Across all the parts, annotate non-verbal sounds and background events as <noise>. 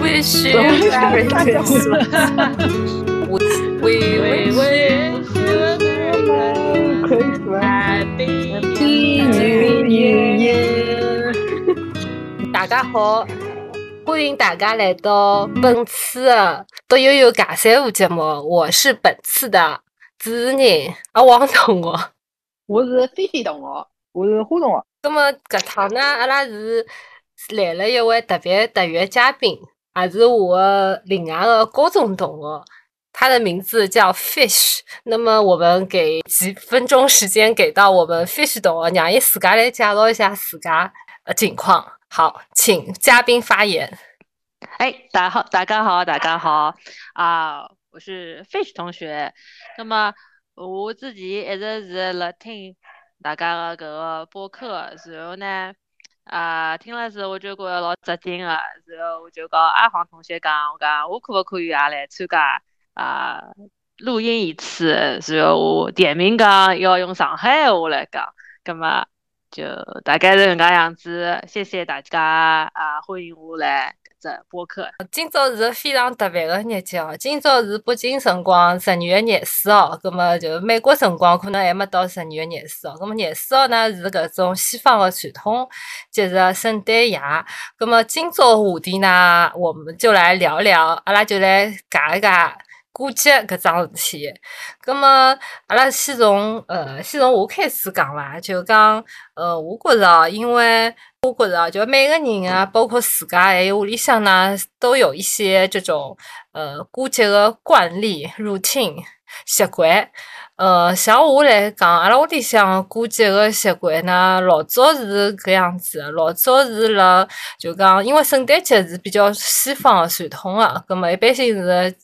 wish you Merry Christmas. We wish you a Merry Christmas. Happy New Year. 大家好，欢迎大家来到本次的独悠悠尬三胡节目。我是本次的主持人阿王同学。我是菲菲同学，我是花同学。那么搿趟呢，阿拉是来了一位特别特约嘉宾，还是我的另外的高中同学，他的名字叫 Fish。那么我们给几分钟时间给到我们 Fish 同学，让伊自家来介绍一下自家呃情况。好，请嘉宾发言。哎，大家好，大家好，大家好啊！我是 Fish 同学。那么我自己一直是辣听大家的搿个播客，然后呢，啊，听了之后我就觉得老扎劲的，然后我就跟阿黄同学讲，我讲我可不可以也来参加啊录音一次？然后我点名讲要用上海话来讲，葛么就大概是搿能介样子。谢谢大家啊，欢迎我来。这播客，今朝是个非常特别的日节哦。今朝是北京辰光十二月廿四号，葛么就美国辰光可能还没到十二月廿四号。葛么廿四号呢是搿种西方的传统节日圣诞夜。葛么今朝话题呢，我们就来聊聊，阿拉就来讲一讲。过节搿桩事体，葛末阿拉先从呃先从我开始讲伐，就讲呃我觉着，因为我觉着啊，就每个人啊，包括自家还有屋里向呢，都有一些这种呃过节的惯例、routine 习惯。呃，像我来讲，阿拉屋里向过节的习惯呢，老早是搿样子，老早是辣就讲，因为圣诞节是比较西方的传统个，葛末一般性是。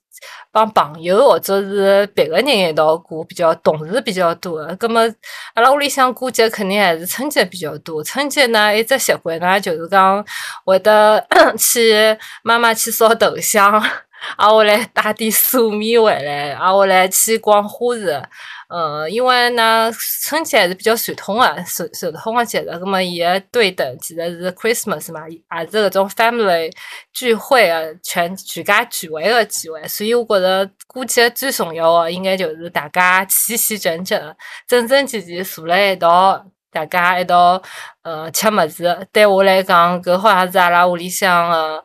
帮朋友或者是别个人一道过，比较同事比较多的。葛么，阿拉屋里向过节肯定还是春节比较多。春节呢，一只习惯呢，就是讲会得 <coughs> 去妈妈去烧头香，挨下来带点素面回来，挨下来去逛花市。呃，因为呢，春节还是比较传统的，传传统的节日，那么伊个对等其实是 Christmas 嘛，也是搿种 family 聚会啊，全全家聚会的机会，所以我觉着过节最重要的应该就是大家齐齐整整、整整齐齐坐辣一道。大家一道呃吃么子，对我来讲，搿好像是阿拉屋里向的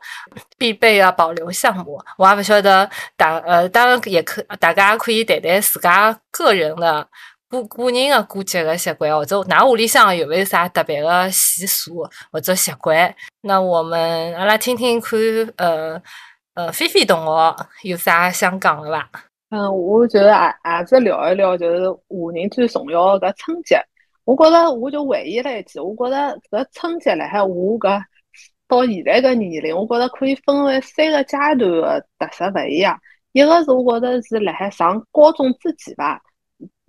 必备的保留项目。我也勿晓得大呃，当然也可，大家可以谈谈自家个人的过个人的过节的习惯，或者㑚屋里向有没有啥特别的习俗或者习惯？那我们阿拉听听看，呃呃，菲菲同学有啥想讲的伐？嗯，我觉得也也是聊一聊，就是华人最重要的春节。我觉着，我就回忆了一记，我觉着搿春节辣海我搿到现在搿年龄，我觉着可以分为三个阶段的特色勿一样。一个是我觉着是辣海上高中之前吧，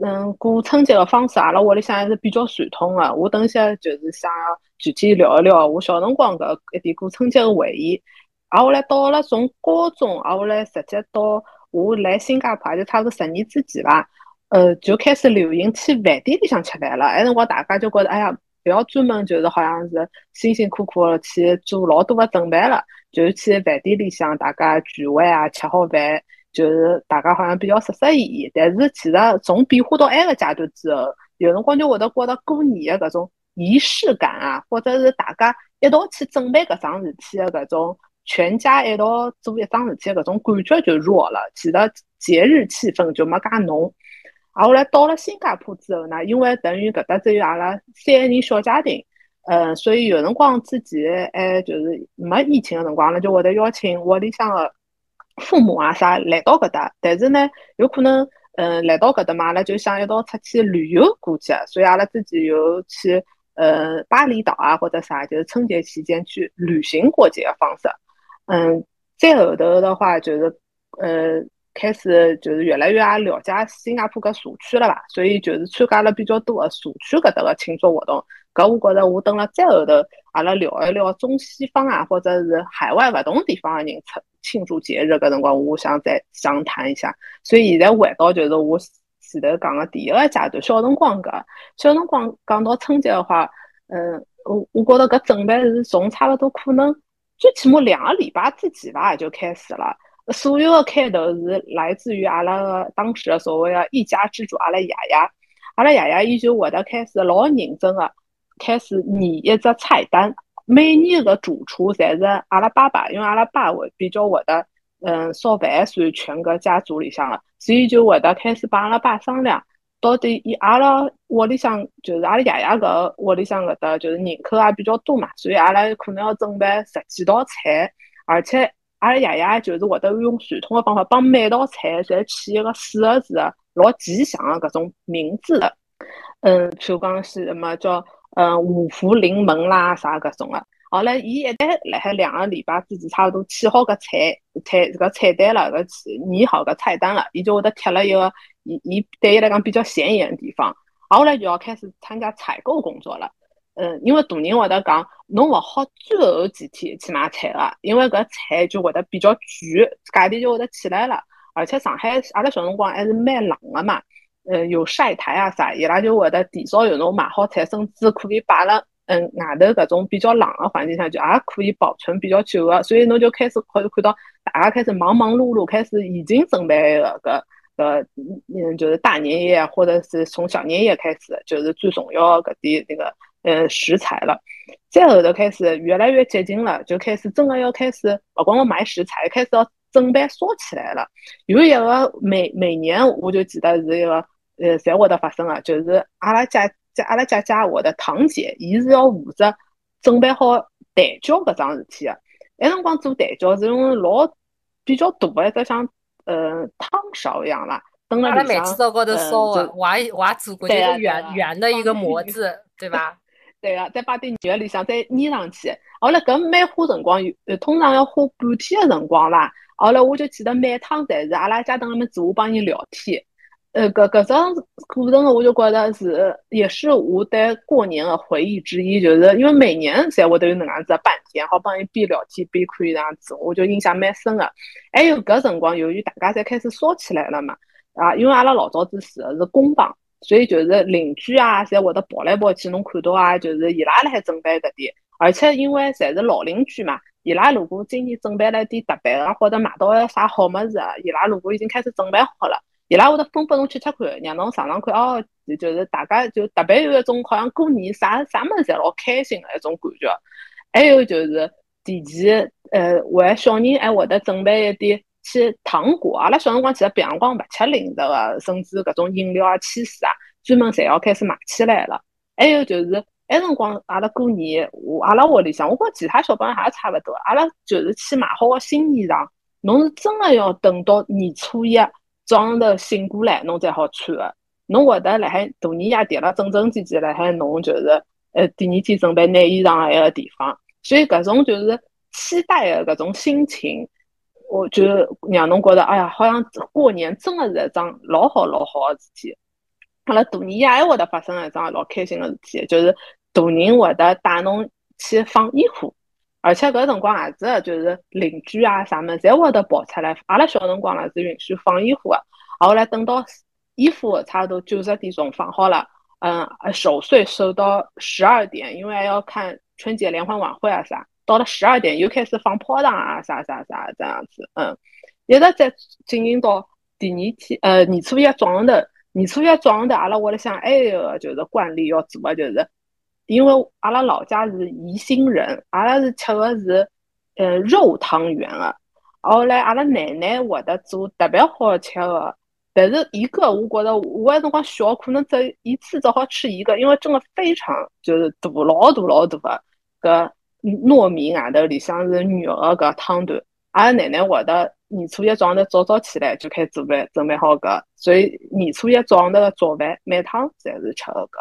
嗯，过春节的方式，阿拉屋里向还是比较传统的。我等下就是想具体聊一聊我小辰光搿一点过春节的回忆。挨下来到了从高中，挨下来直接到我来新加坡，就差不多十年之前吧。呃，就开始流行去饭店里向吃饭了。那辰光大家就觉得，哎呀，不要专门就是好像是辛辛苦苦去做老多的准备了，就去饭店里向大家聚会啊，吃好饭，就是大家好像比较适适意意。但是其实从变化到埃个阶段之后，有辰光就会得觉得过年的搿种仪式感啊，或者是大家一道去准备搿桩事体的搿种全家一道做一桩事体搿种感觉就弱了。其实节日气氛就没介浓。啊，后来到了新加坡之后呢，因为等于搿搭只有阿拉三个人小家庭，呃，所以有辰光自己还就是没疫情的辰光，阿拉就会得邀请屋里向的父母啊啥来到搿搭。但是呢，有可能，嗯，来到搿搭嘛，阿拉就想一道出去旅游过去，所以阿拉自己有去呃巴厘岛啊或者啥，就是春节期间去旅行过节的方式。嗯，再后头的话就是呃。开始就是越来越也了解新加坡搿社区了吧，所以就是参加了比较多的社区搿搭个庆祝活动。搿我觉着我等了再后头，阿拉聊一聊中西方啊，或者是海外勿同地方的人庆庆祝节日搿辰光，我想再详谈一下。所以现在回到就是我前头讲个第一个阶段，小辰光搿小辰光讲到春节的话，嗯，我我觉着搿准备是从差勿多可能最起码两个礼拜之前吧就开始了。所有的开头是来自于阿拉个当时的所谓的一家之主阿拉爷爷，阿拉爷爷伊就会得开始老认真的开始拟一只菜单。每年个主厨侪是阿拉爸爸，因为阿拉爸会比较会得，嗯，烧饭算全个家族里向了，所以就会得开始帮阿拉爸商量，到底以阿拉屋里向就是阿拉爷爷个屋里向搿搭就是人口也比较多嘛，所以阿拉可能要准备十几道菜，而且。阿拉爷爷就是会得用传统的方法，帮每道菜侪起一个四个字的老吉祥的搿种名字的，嗯，譬如讲是什么叫嗯五福临门啦啥搿种的。好了，伊一旦辣海两个礼拜之前差不多起好搿菜菜搿菜单了，搿拟好搿菜单了，伊就会得贴了一个伊伊对伊来讲比较显眼的地方。后来就要开始参加采购工作了。嗯，因为大人会得讲，侬勿好最后几天去买菜个，因为搿菜就会得比较贵，价钿就会得起来了。而且上海阿拉小辰光还是蛮冷个嘛，嗯，有晒台啊啥，伊拉就会得提早有侬买好菜，甚至可以摆辣嗯外头搿种比较冷个环境下，就也可以保存比较久个。所以侬就开始可以看到大家开始忙忙碌碌，开始已经准备个搿搿嗯就是大年夜或者是从小年夜开始，就是最重要搿点那个。呃，食材了，再后头开始越来越接近了，就开始真的要开始，不光我买食材，开始要准备烧起来了。有一个每每年我就记得是一个，呃，在会得发生啊，就是阿拉家家阿拉家家我的堂姐，伊是要负责准备好蛋饺搿桩事体的。那辰光做蛋饺是用老比较大的一只像呃汤勺一样啦，阿拉煤气灶高头烧的，我也我也做过，就是圆圆的一个模子，对吧？对个，再把点肉里向再捏上去。后来搿蛮花辰光，有通常要花半天的辰光啦。后来我就记得每趟侪是阿拉家等里面做，我帮伊聊天。呃，搿搿种过程我就觉得是，也是我对过年的回忆之一。就是因为每年侪会得有能样子半天，好帮伊边聊天边看这样子，我就印象蛮深的。还有搿辰光，由于大家侪开始烧起来了嘛，啊，因为阿拉老早子住的是工房。所以就是邻居啊，侪会得跑来跑去，侬看到啊，就是伊拉辣海准备搿点，而且因为侪是老邻居嘛，伊拉如果今年准备了点特别的，或者买到啥好物事啊，伊拉如果已经开始准备好了，伊拉会得分拨侬吃吃看，让侬尝尝看哦，就是大家就特别有一种好像过年啥啥物事侪老开心的一种感觉。还有就是提前呃为小人还会得准备一点。去糖果，阿拉小辰光其实别辰光勿吃零食个，甚至搿种饮料啊、汽水啊，专门侪要开始买起来了。还有就是，埃辰光阿拉过年，我阿拉屋里向，我觉其他小朋友也差勿多，阿拉就是去买好个新衣裳，侬是真个要等到年初一早上头醒过来，侬才好穿个。侬会得辣海大年夜叠了整整齐齐辣海侬就是呃第二天准备拿衣裳个一个地方，所以搿种就是期待个搿种心情。我就让侬觉得，哎呀，好像过年真的是一桩老好老好的事体。阿拉大年夜还会得发生一桩老开心的事体，就是大人会得带侬去放烟火，而且搿辰光也是，就是邻居啊啥么，侪会得跑出来。阿拉小辰光呢是允许放烟火的，后来等到烟火差不多九十点钟放好了，嗯，守岁守到十二点，因为要看春节联欢晚会啊啥。到了十二点又开始放炮仗啊，啥啥啥这样子，嗯，一直在进行到第二天，呃，年初一早上头，年初一早上头，阿拉屋里向还有个就是惯例要做的，就是因为阿拉老家是宜兴人，阿拉是吃的是呃肉汤圆的，后来阿拉奶奶会得做特别好吃的，但是一个我觉得我那辰光小，可能只一次只好吃一个，因为真的非常就是大老大老大的个。糯米外头里向是肉的搿汤团，阿拉奶奶会得年初一早上头早早起来就开始准备准备好搿，所以年初一早上头的早饭每趟侪是吃个搿。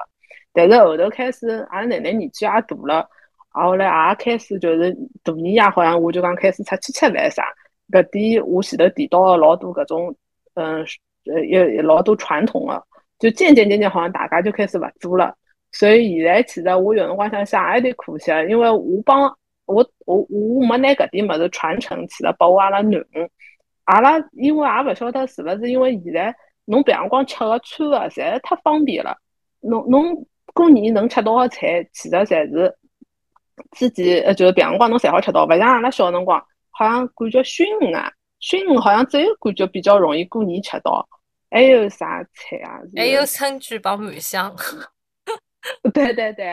但是后头开始，阿拉奶奶年纪也大了，后来也开始就是大年夜好像我就讲开始出去吃饭啥，搿点我前头提到的老多搿种，嗯，呃，也老多传统的，就渐渐渐渐好像大家就开始勿做了。所以现在其实我有辰光想想也有点可惜，因为我帮我我我没拿搿点物事传承起来，拨我阿拉囡恩，阿拉因为也勿晓得是勿是因为现在侬别辰光吃个穿个侪太方便了，侬侬过年能吃到个菜，其实侪是自己呃就是平常光侬侪好吃到，勿像阿拉小辰光，好像感觉熏鱼啊，熏鱼好像只有感觉比较容易过年吃到。还有啥菜啊？还有春卷帮满香。对 <laughs> 对对，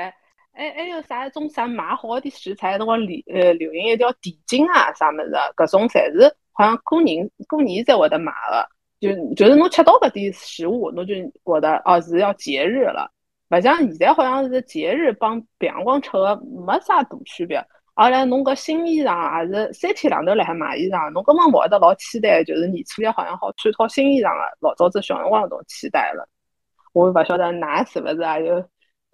还还有啥种啥买好的食材，辰光流呃流行一条地筋啊啥么子，搿种侪是好像过年过年才会得买的。就就是侬吃到搿点食物，侬就觉得哦是要节日了。勿像现在好像是节日帮平常光吃的没啥大区别。而且侬搿新衣裳也是三天两头辣海买衣裳，侬根本勿会得老期待，就是年初一好像好穿套新衣裳个。老早子小辰光搿种期待了，我勿晓得㑚是勿是也有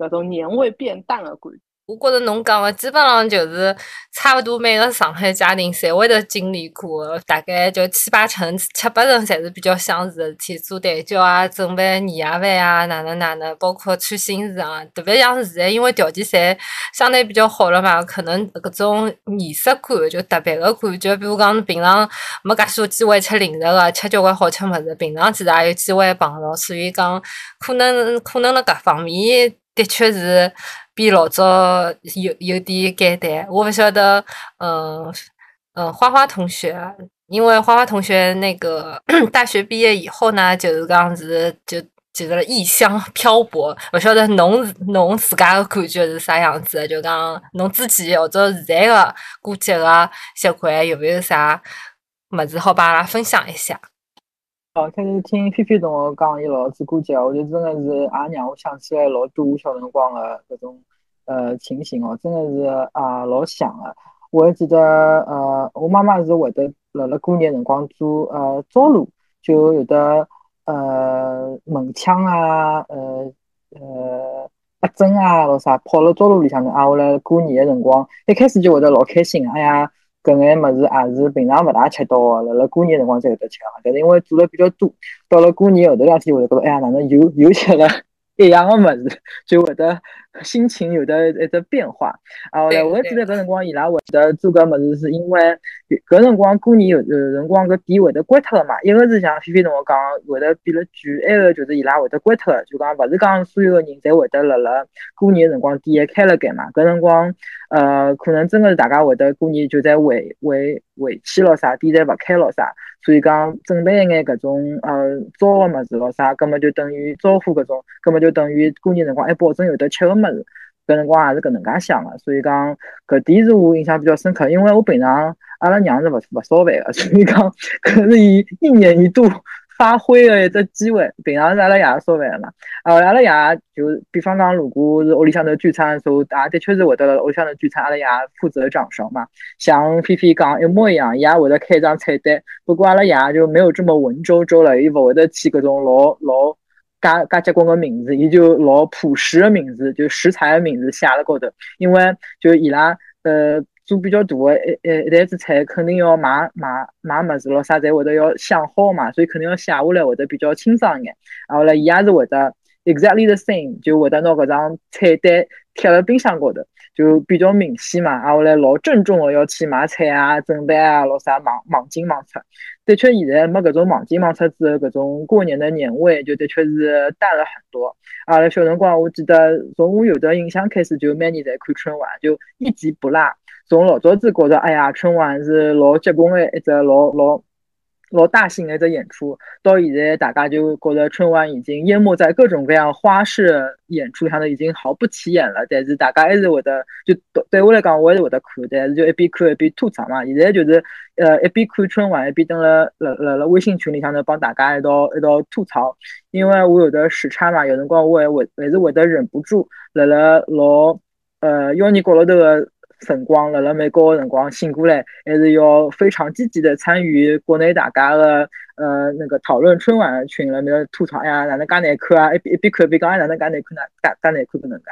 搿种年味变淡的感觉。我觉着侬讲的基本上就是差勿多每个上海家庭侪会得经历过，大概就七八成、七八成侪是比较相似的事体，做蛋饺啊、准备年夜饭啊、哪能哪能，包括穿新衣裳。特别像现在，因为条件侪相对比较好了嘛，可能搿种仪式感就特别个感觉。比如讲，平常没介许多机会吃零食个，吃交关好吃物事，平常其实也有机会碰到，所以讲可能可能辣搿方面的确是。比老早有有点简单，我不晓得，嗯嗯，花花同学，因为花花同学那个 <coughs> 大学毕业以后呢，就是讲是就就是异乡漂泊，不晓得侬侬自家的感觉是啥样子？就讲侬自己或者现在的过节的习惯有没有啥么子好帮阿拉分享一下？哦，开始听菲菲同学讲伊老子过节，我就真的是也让我想起来老多我小辰光的搿种呃情形哦，真的是啊老想的。我还记得呃，我妈妈是会得辣辣过年辰光做呃灶炉，就有的呃门腔啊，呃呃鸭胗啊，咾啥泡辣灶炉里向头啊，我来过年的辰光一开始就会得老开心，哎呀。搿眼物事也是平常勿大吃到个，辣辣过年辰光才会得吃个。但是因为做了比较多，到了过年后头两天，会得觉得，哎呀，哪能又又吃了一样个物事，就会得。心情有得一只变化啊！我还记得搿辰光伊拉会得做搿物事，是因为搿辰光过年有有辰光搿店会得关脱个嘛。一个是像菲菲同学讲会得变了贵，埃个就是伊拉会得关脱个，就讲勿是讲所有个人侪会得辣辣过年辰光店还开了盖嘛。搿辰光呃，可能真个是大家会得过年就在回回回去咯啥，店侪勿开了啥，所以讲准备一眼搿种呃招个物事咯啥，葛末就等于招呼搿种，葛末就等于过年辰光还保证有得吃个。么子，搿辰光也是搿能介想个，所以讲搿点是我印象比较深刻，因为我平常阿拉娘是勿勿烧饭个，<laughs> 所以讲搿是伊一年一度发挥个一只机会。平常是阿拉爷烧饭个嘛，呃，阿拉爷就比方讲，如果是屋里向头聚餐的时候，也的确是会得屋里向头聚餐，阿拉爷负责掌勺嘛。像菲菲讲一模一样，伊也会得开一张菜单，不过阿拉爷就没有这么文绉绉了，伊勿会得起搿种老老。介介结棍个名字，伊就老朴实个名字，就食材个名字写了高头。因为就伊拉呃做比较大个一一一台子菜，肯定要买买买么子咯，啥侪会得要想好嘛，所以肯定要写下来会得比较清爽一眼。然后嘞，伊也是会得 exactly the same，就会得拿搿张菜单贴辣冰箱高头。就比较明显嘛，啊，后来老郑重的要去买菜啊、准备啊，老啥忙忙进忙出。的确，现在没搿种忙进忙出之后，搿种过年的年味就的确是淡了很多。啊，小辰光我记得从我有的印象开始，就每年在看春晚，就一集不落。从老早子觉着，哎呀，春晚是老结棍的一只老老。老大型的一只演出，到现在大家就觉得春晚已经淹没在各种各样花式演出上头，已经毫不起眼了。但是大家还是会得，就对我来讲，我还是会得看。但是就一边看一边吐槽嘛。现在就是呃一边看春晚，一边登了了了了微信群里向头帮大家一道一道吐槽。因为我有的时差嘛，有辰光我还会还是会得忍不住了了老呃幺二角落头的。辰光辣辣美国的辰光醒过来，还是要非常积极的参与国内大家的呃那个讨论春晚群了，没有吐槽呀，哪能介难看啊？一边一边看一边讲，哎，哪能介难看呢？介介难看搿能介。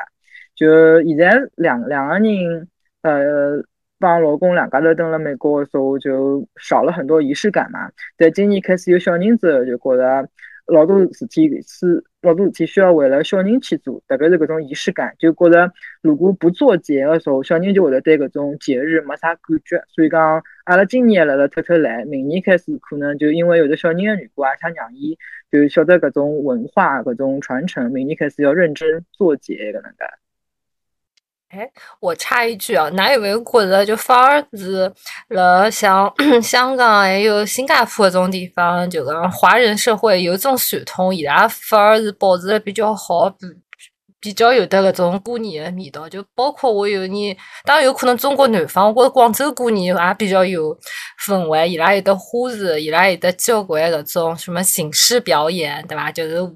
就现在两两个人，呃，帮老公两家头蹲辣美国的时候，就少了很多仪式感嘛。但今年开始有小人之后，就觉得。老多事体是老多事体需要为了小人去做，特别是搿种仪式感，就觉着如果不做节的时候，小人就会得对搿种节日没啥感觉。所以讲，阿拉今年辣辣偷偷来，明年开始可能就因为有的小人的缘故啊，想让伊就晓得搿种文化、搿种传承，明年开始要认真做节搿能介。哎，我插一句啊，哪有没有觉得就反而是了像 <clears throat> 香港还有新加坡这种地方，就讲华人社会有种传统，伊拉反而是保持的比较好，比较有得搿种过年的味道。就包括我有年，当然有可能中国南方，我广州过年也比较有氛围，伊拉有的花市，伊拉有的交关搿种什么形式表演，对伐？就是舞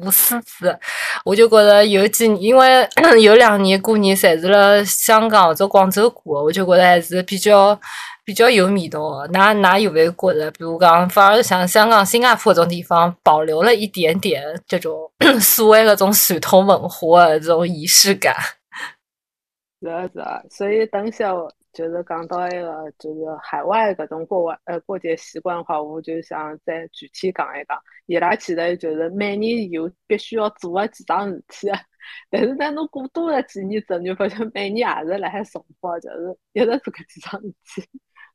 舞狮子。我就觉得有几，因为 <coughs> 有两年过年侪是辣香港或者广州过，我就觉得还是比较比较有味道的。那那有没有觉得，比如讲，反而像香港、新加坡这种地方，保留了一点点这种所谓的种传统文化的这种仪式感？是啊是啊，所以等下就是讲到一个就是海外搿种过完呃过节习惯的话，我就想再具体讲一讲。伊拉其实就是每年有必须要做的几桩事体，<laughs> 但是呢，侬过多了几年之后，就发现每年也是辣海重复，就是一直做搿几桩事体。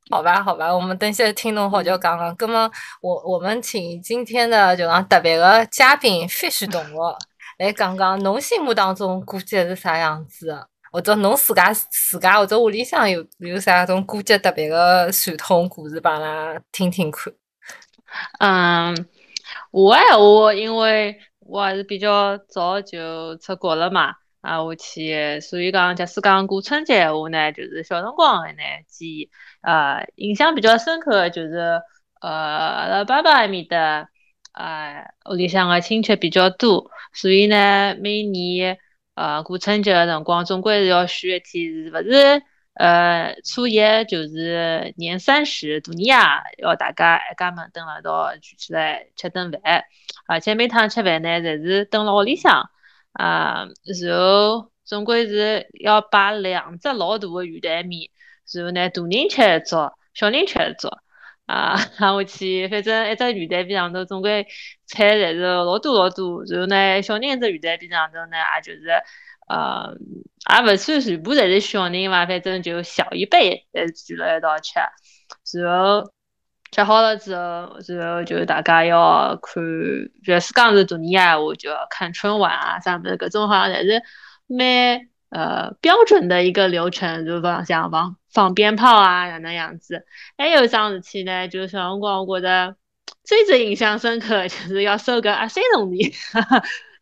好吧，好吧，我们等下听侬好就讲讲。那么我我们请今天的就讲特别的嘉宾 Fish 同学来讲讲侬心目当中过节是啥样子的，或者侬自家自家或者屋里向有有啥种过节特别的传统故事，帮阿拉听听看。嗯，我闲话，因为我还是比较早就出国了嘛，啊，我去，所以讲，假使讲过春节闲话呢，就是小辰光的呢记忆，呃，印象比较深刻的就是，呃，阿拉爸爸埃面搭，呃，屋里向个亲戚比较多，所以呢，每年呃过春节个辰光，总归是要选一天，是勿是？呃，初一就是年三十，大年夜要大家一家门蹲辣一道聚起来吃顿饭，而且每趟吃饭呢，侪是蹲辣屋里向，啊，然后总归是要摆两只老大的鱼蛋面，然后呢，大人吃一桌，小人吃一桌，啊，<laughs> 然后去，反正一只鱼蛋边上头总归菜侪是老多老多，然后呢，小人一只鱼蛋边上头呢，也就是。呃，也勿算全部侪是小人嘛，反正就小一辈呃聚了一道吃，然后吃好了之后，然后就大家要看，若是讲是大年夜话，就要看春晚啊啥么子，搿种好像侪是蛮呃标准的一个流程，就讲像放放鞭炮啊哪能样子。还有桩事体呢，就是小辰光我觉得最最印象深刻，就是要收个压岁铜钿，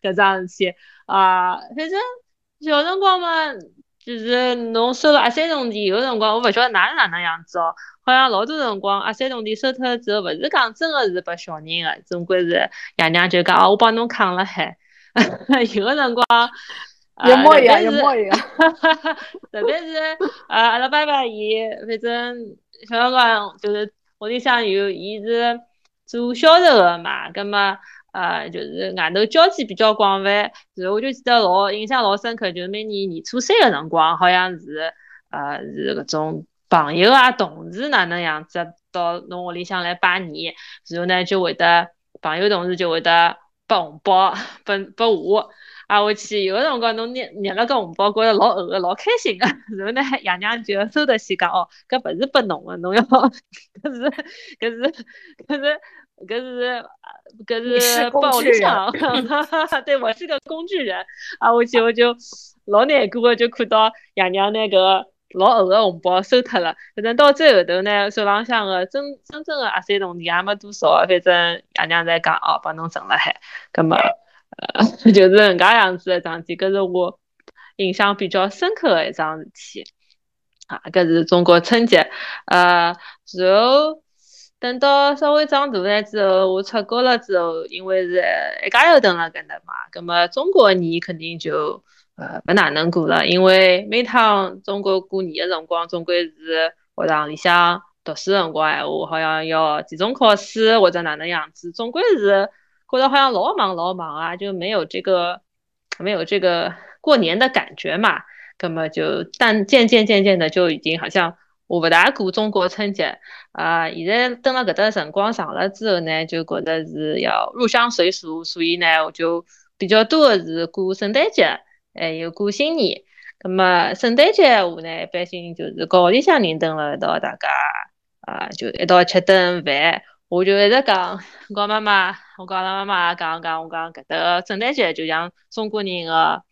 搿桩事体啊，反正。小辰光嘛，就是侬收了压岁铜钿，有辰光我勿晓得哪是哪能样子哦，好像老多辰光压岁铜钿收脱了之后，勿是讲真个是拨小人个，总归是爷娘就讲哦，我帮侬扛了海。<laughs> 有个辰光，一模一样，一模一样。特别是呃，阿拉爸爸伊，反正小辰光就是屋里向有，伊是做销售的嘛，葛末。呃，就是外头交际比较广泛，然后我就记得老印象老深刻，就是每年年初三的辰光，好像是呃是搿种朋友啊、同事哪能样子到侬屋里向来拜年，然后呢就会得朋友同事就会得拨红包拨拨我，啊我去有个辰光侬捏捏了个红包，觉着老厚个，老开心个，<laughs> 然后呢爷娘就收得先讲哦，搿勿是拨侬个，侬要搿是搿是搿是。搿是搿是帮里向，<laughs> <laughs> 对我是个工具人啊！我就我就老难过个，就看到爷娘那个老厚个红包收脱了。反正到最后头呢，手浪向个真真正个压岁铜钿也没多少，反正爷娘在讲哦，帮侬存了海，葛么呃 <laughs> 就是搿介样子一桩事体，搿是我印象比较深刻个一桩事体啊！搿是中国春节，呃，然后。等到稍微长大了之后，我出国了之后，因为是一家头蹲辣搿搭嘛，葛末中国年肯定就呃勿哪能过了，因为每趟中国过年的辰光，总归是学堂里向读书辰光闲话，好像要期中考试或者哪能样子，总归是觉得好像老忙老忙啊，就没有这个没有这个过年的感觉嘛，葛末就但渐渐渐渐的就已经好像。我勿大过中国春节，啊，现在等了搿搭辰光长了之后呢，就觉得是要入乡随俗，所以呢，我就比较多的是过圣诞节，还有过新年。葛么圣诞节话呢，一般性就是跟屋里向人蹲了一道，大家啊就一道吃顿饭。我就一直讲，我讲妈妈，我讲阿拉妈妈讲讲，我讲搿搭圣诞节就像中国人的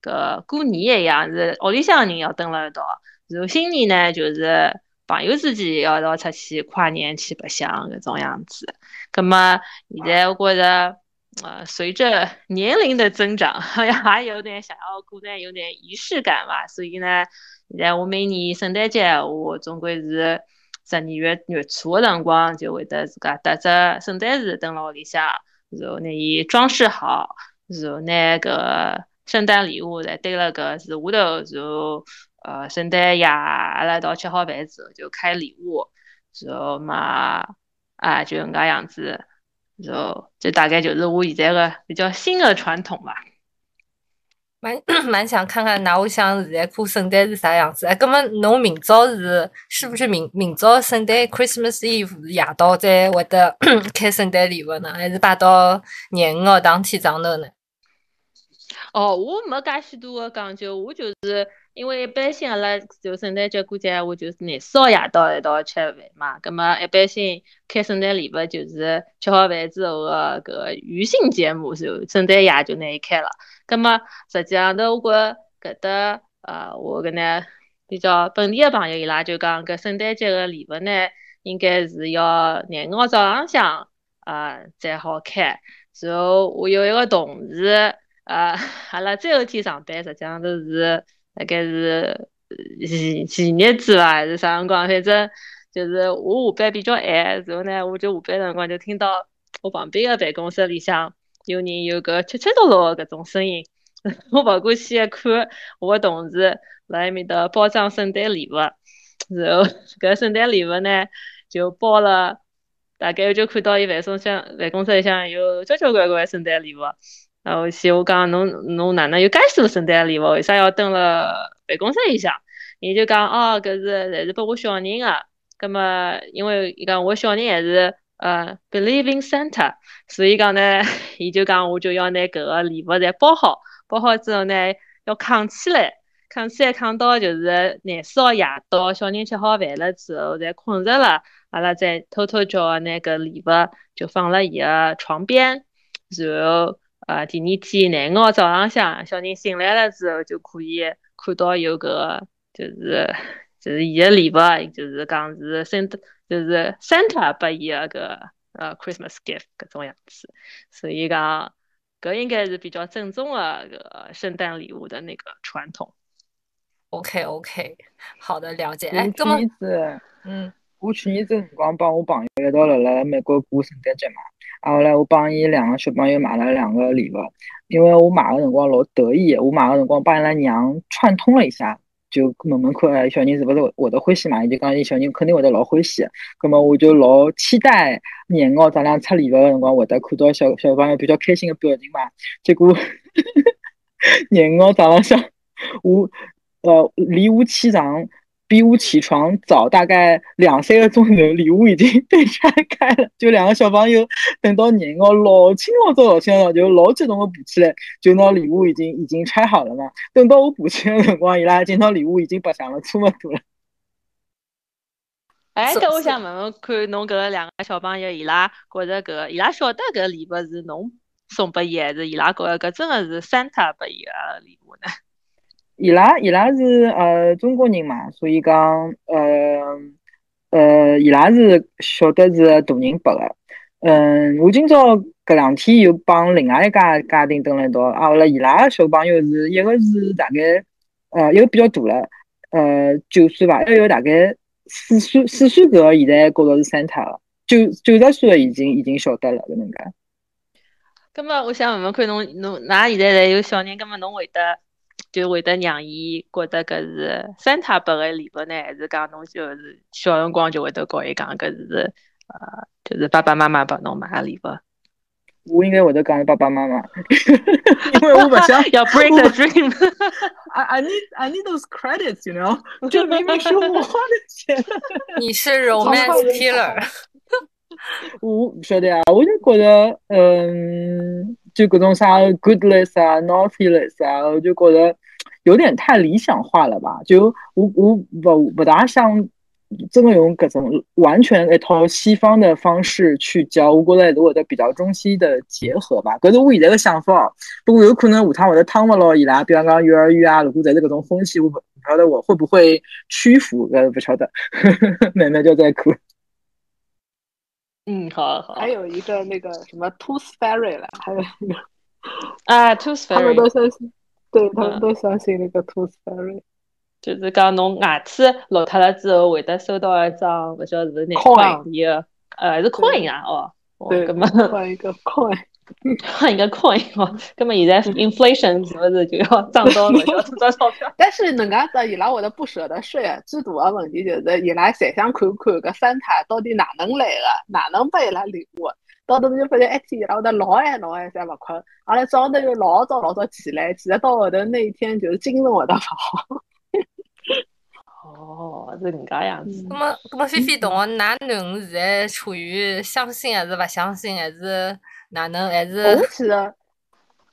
搿过年一样，是屋里向人要蹲了一道，然后新年呢就是朋友之间要一道出去跨年去白相搿种样子。葛么现在我觉着，呃，随着年龄的增长，好像还有点想要过点有点仪式感嘛，所以呢，现在我每年圣诞节我总归是十二月月初的辰光就会得自家搭只圣诞树蹲辣屋里向，然后拿伊装饰好，然后拿搿圣诞礼物侪堆辣搿树下头，然后呃圣诞夜阿拉一道吃好饭之后就开礼物，然后嘛啊就搿能介样子，然后这大概就是我现在个比较新的传统吧。蛮 <coughs> 蛮想看看㑚屋里向现在过圣诞是啥样子。哎，葛么侬明朝是是不是明明朝圣诞 Christmas Eve 夜到再会得 <coughs> 开圣诞礼物呢？还是摆到廿五号当天上头呢？哦，我没介许多个讲究，我就是因为一般性阿拉就圣诞节过节，我就是廿四号夜到一道吃饭嘛。葛么一般性开圣诞礼物就是吃好饭之后个搿个余兴节目，就圣诞夜就拿伊开了。葛么实际上头，我觉搿搭呃，我搿呢比较本地个朋友伊拉就讲搿圣诞节个礼物呢，应该是要廿五号早浪向呃才好开。然后我有一个同事。呃，<laughs> 阿拉最后一天上班，实际上都是大概是前前日子吧，还是啥辰光？反正就是我下班比较晚，然后呢，我就下班辰光就听到我旁边个办公室里向有人有个七七落落个搿种声音。<laughs> 我跑过去一看，我个同事辣埃面搭包装圣诞礼物，然后 <laughs> 搿圣诞礼物呢就包了，大概就看到伊办公室办公室里向有交交关关圣诞礼物。然后去我讲侬侬哪能有介许多圣诞礼物？为啥要蹲辣办公室里向？伊就讲哦，搿是侪是拨我小人个。葛末因为伊讲我小人还是呃，Believing Santa，所以讲呢，<laughs> 伊就讲我就要拿搿个礼物侪包好，包好之后呢，要扛起来，扛起来扛到就是廿四号夜到，小人吃好饭了之后，侪困着了，阿拉再偷偷叫拿搿礼物就放辣伊个床边，然后。呃，第二天廿五号早浪向，小人醒来了之后，就可以看到有个就是就是伊个礼物，就是讲是圣就是 Santa 拨伊个个呃 Christmas gift 搿种样子，所以讲搿应该是比较正宗的个圣诞礼物的那个传统。OK OK，好的了解。哎，去年子，嗯，我去年子辰光帮我朋友一道辣辣美国过圣诞节嘛。后来我帮伊两个小朋友买了两个礼物，因为我买个辰光老得意，我买个辰光帮伊拉娘串通了一下，就问问看小人是不是会得欢喜嘛？伊就讲伊小人肯定会得老欢喜，葛么我就老期待廿五号早浪出礼物个辰光会得看到小小朋友比较开心的表情嘛。结果廿五号早浪向我呃离我起床。比我起床早大概两三个钟头，礼物已经被拆开了。就两个小朋友等到年我老清老早老清早就老激动的爬起来，就拿礼物已经已经拆好了嘛。等到我爬起来的辰光，伊拉已经拿礼物已经白相了差不多了。哎，搿我想问问看，侬搿两个小朋友，伊拉觉着搿伊拉晓得搿礼物是侬送拨伊，还是伊拉觉着搿真的是 Santa 拨伊个礼物呢？伊拉伊拉是呃中国人嘛，所以讲呃呃伊拉是晓得是大人拨个。嗯，我今朝搿两天又帮另外一家家庭蹲辣一道，啊，后来伊拉小朋友是一个是大概呃一个比较大了，呃九岁吧，还有大概四岁四岁搿个现在觉着是 Santa 了，九九十岁已经已经晓得了搿能介。葛末我想问问看侬侬㑚现在侪有小人，葛末侬会得？就会得让伊觉得搿是 Santa 拨个礼物呢，还是讲侬就是小辰光就会得告伊讲搿是呃，就是爸爸妈妈帮侬买个礼物。我应该会得讲爸爸妈妈，<laughs> 因为我不想 <laughs> 要 break the dream。<laughs> I I need I need those credits，you know？这明明是我花的钱。你是 romance killer。我不晓得啊，我就觉得嗯。就各种啥 goodless 啊，naughty list 啊，我就觉得有点太理想化了吧。就我我不不大想真的用搿种完全一套西方的方式去教，我觉着还是会得比较中西的结合吧。搿是我现在的想法。不过有可能下趟会得趟勿牢伊拉，比方讲幼儿园啊，如果侪是搿种风气，我不不晓得我会不会屈服，呃不晓得，<laughs> 慢慢就在看。嗯，好好。还有一个那个什么 Tooth Fairy 了，还有一个 <laughs> 啊，Tooth <laughs> Fairy，都相信，对他们嗯都相信那个 Tooth Fairy。就是讲侬牙齿落脱了之后，会得收到一张勿晓得是哪行钿的，呃，是 coin 啊，哦，哦对，搿么换一个 coin。换一个 coin 哦，葛么现在 inflation 是不是就要涨到勿晓得多少钞票？<laughs> 但是能介子伊拉会得不舍得税啊，最大的问题就是伊拉侪想看看搿三胎到底哪能来的，哪能拨伊拉礼物。到头就发现一天伊拉会得老晚老晚侪勿困，阿拉早头又老早老早起来，其实到后头那一天就是精神会得勿好。<laughs> 哦，是搿能介样子。那么，那么菲菲同学，㑚囡恩现在处于相信还是勿相信，还是哪能？还是我其实，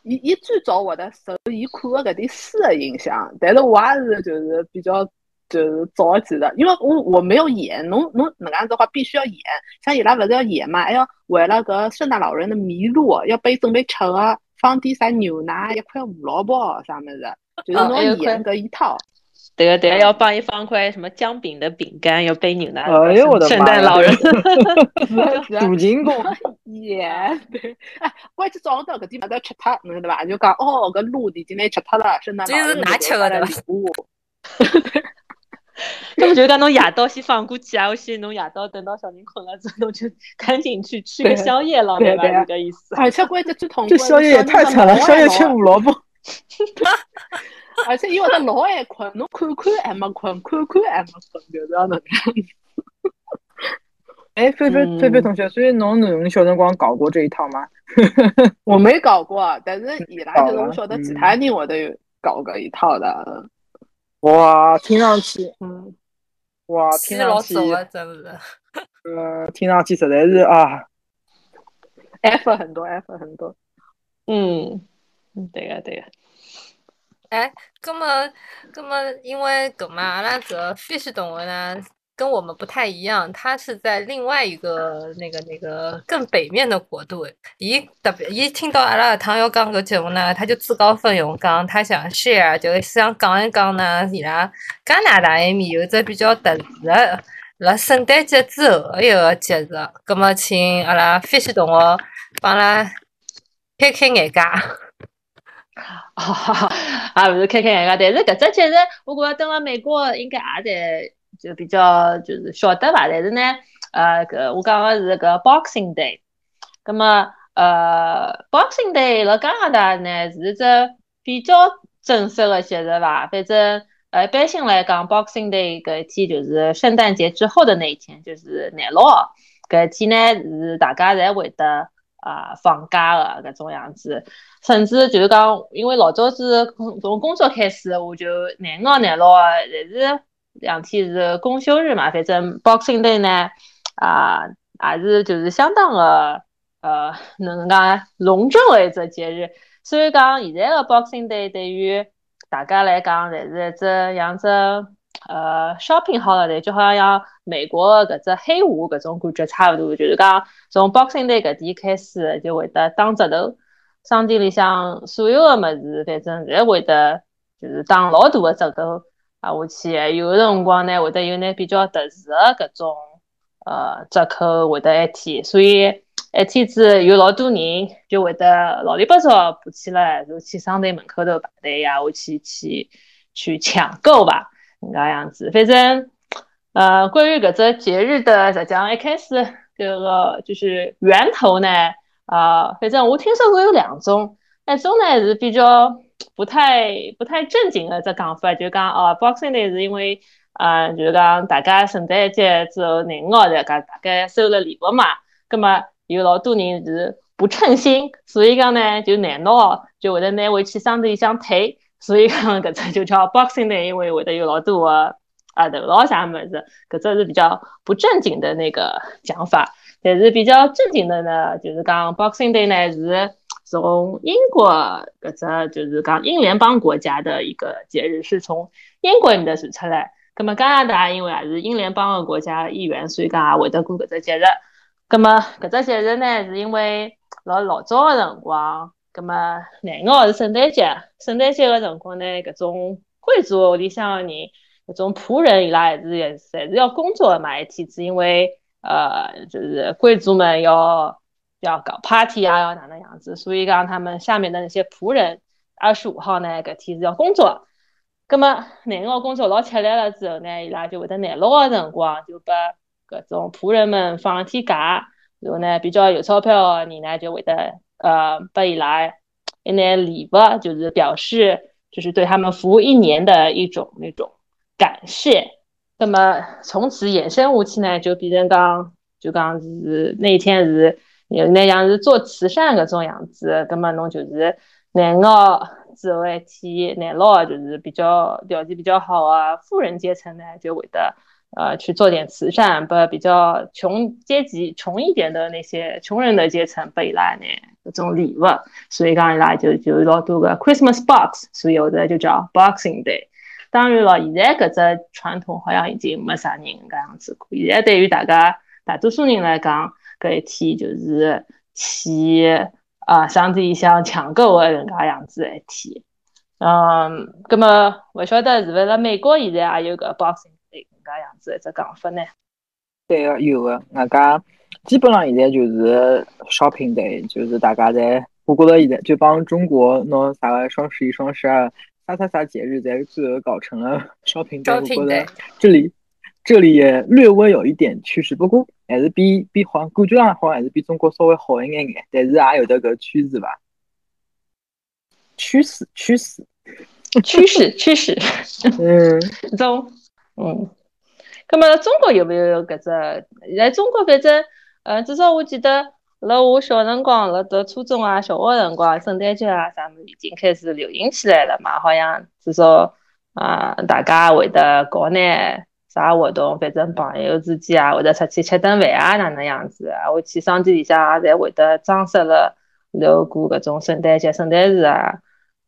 伊伊最早会得受伊看个搿点书的影响，但是我也是就是比较就是早期的，因为我我没有演，侬侬能样子的话必须要演，像伊拉勿是要演嘛，还要为了搿圣诞老人的麋鹿要备准备吃的，放点啥牛奶，一块胡萝卜啥物事，就是侬演搿一套。对个对个，要放一放块什么姜饼的饼干，要备牛奶。哎呦我的圣妈圣诞老人，<laughs> 主人公，<laughs> 耶对，哎，关键早上到搿点物事要吃脱，侬晓得伐？就讲哦，搿鹿已经拿吃脱了，圣诞老这是人㑚吃的对伐礼物。那么就是讲侬夜到先放过去啊，我先侬夜到等到小人困了之后，侬就赶紧去吃个宵夜了，吧？对对这个意思。而且关键最痛苦这宵夜也太惨了，宵夜吃胡萝卜。而且因为他老爱困，侬看看还没困，看看还没困，就是要能介。哎，菲菲菲菲同学，所以侬囡恩小辰光搞过这一套吗？我没搞过，但是伊拉就是我晓得其他人我都有搞过一套的。哇，听上去嗯，哇，听上去走啊，真是。呃，听上去实在是啊，，F 很多，F 很多。嗯对个对个。哎，那么，那么，因为搿嘛，阿拉搿 fish 同学呢，跟我们不太一样，他是在另外一个那个那个更北面的国度。伊特别，伊听到阿拉搿趟要讲搿节目呢，他就自告奋勇讲，他想 share，就是想讲一讲呢，伊拉加拿大埃面有只比较特殊的，辣圣诞节之后一个节日。葛么，请阿拉 fish 同学帮阿拉开开眼界。哦，也勿是开开眼界，但是搿只节日，我觉着蹲辣美国应该也得就比较就是晓得伐？但是呢，呃，搿我讲个是搿 Boxing Day，葛么呃 Boxing Day 辣加拿大呢是只比较正式的节日伐？反正呃一般性来讲，Boxing Day 搿一天就是圣诞节之后的那一天，就是廿六号，搿一天呢是大家侪会得啊、放假的搿种样子。甚至就是讲，因为老早子工从工作开始，我就廿五号、廿六号侪是两天是公休日嘛。反正 Boxing Day 呢，啊，也是就是相当的呃，哪能讲隆重的一只节日。所以讲，现在的 Boxing Day 对于大家来讲，侪是一只像只呃 shopping holiday，就好像像美国的搿只黑五搿种感觉差勿多。就是讲，从 Boxing Day 搿天开始，就会得打折头。商店里向所有的物事，反正侪会得就是打老大的折扣啊，下去有的辰光呢会得有眼比较特殊的搿种呃折扣会得一天，所以一天子有老多人就会得老里八早爬起来，就去商店门口头排队呀，下去去去抢购吧，搿能介样子。反正呃，关于搿只节日的，实际上一开始搿个就是源头呢。啊，反正我听说过有两种，一种呢是比较不太不太正经的只讲法，就讲哦，Boxing Day 是因为啊，就是讲大家圣诞节之后廿五号大家大概收了礼物嘛，葛么有老多人是不称心，所以讲呢就廿六号就会得拿回去商店里向退，所以讲搿只就叫 Boxing Day，因为会得有老多个啊头劳啥物事，搿只是比较不正经的那个讲法。但是比较正经的呢，就是讲 Boxing Day 呢是从英国搿只就是讲英联邦国家的一个节日，是从英国里面传出来。咁么加拿大因为也是英联邦个国家一员，所以讲也会得过搿只节日。咁么搿只节日呢，是因为老老早个辰光，咁么廿五号是圣诞节，圣诞节个辰光呢，搿种贵族屋里向个人，搿种仆人伊拉还是也侪是要工作个嘛，一天子因为呃，就是贵族们要要搞 party 啊，要哪能样子，所以讲他们下面的那些仆人，二十五号呢搿天是要工作。咁么廿五号工作老吃力了之后呢，伊拉就会得廿六号辰光就把。搿种仆人们放一天假，然后呢，比较有钞票的人呢，就会得呃，拨伊拉一眼礼物，就是表示就是对他们服务一年的一种那种感谢。那么从此衍生下去呢，就变成讲，就讲是那天是有那样是做慈善搿种样子。那么侬就是廿五号之后一天，廿六号就是比较条件比较好啊富人阶层呢，就会得。呃，去做点慈善，把比较穷阶级、穷一点的那些穷人的阶层拨伊拉呢这种礼物，所以讲伊拉就就老多个 Christmas box，所以有的就叫 Boxing Day。当然了，现在搿只传统好像已经没啥人搿样子过。现在对于大家大多数人来讲，搿一天就是去啊商店里向抢购的人家样子一天。嗯，葛么勿晓得是勿是美国现在也有个 Boxing？搿样子一只讲法呢？对个，有个，外加基本上现在就是 shopping day，就是大家在，我觉着现在就帮中国拿啥个双十一、双十二啥啥啥节日，在最后搞成了 <laughs> shopping day。我觉得这里这里也略微有一点趋势，不过还是比比好，感觉上好像还是比中国稍微好一眼眼，但是也有得个趋势吧？趋势，趋势，趋势，趋势。嗯，<laughs> 中，嗯。那么中国有没有搿只？在中国反正，呃，至少我记得，辣我小辰光，辣读初中啊、小学辰光，圣诞节啊啥物已经开始流行起来了嘛。好像至少啊，大家会得搞眼啥活动，反正朋友之间啊，会得出去吃顿饭啊，哪能样子啊？我去商店里向啊侪会得装饰了，留过搿种圣诞节、圣诞树啊，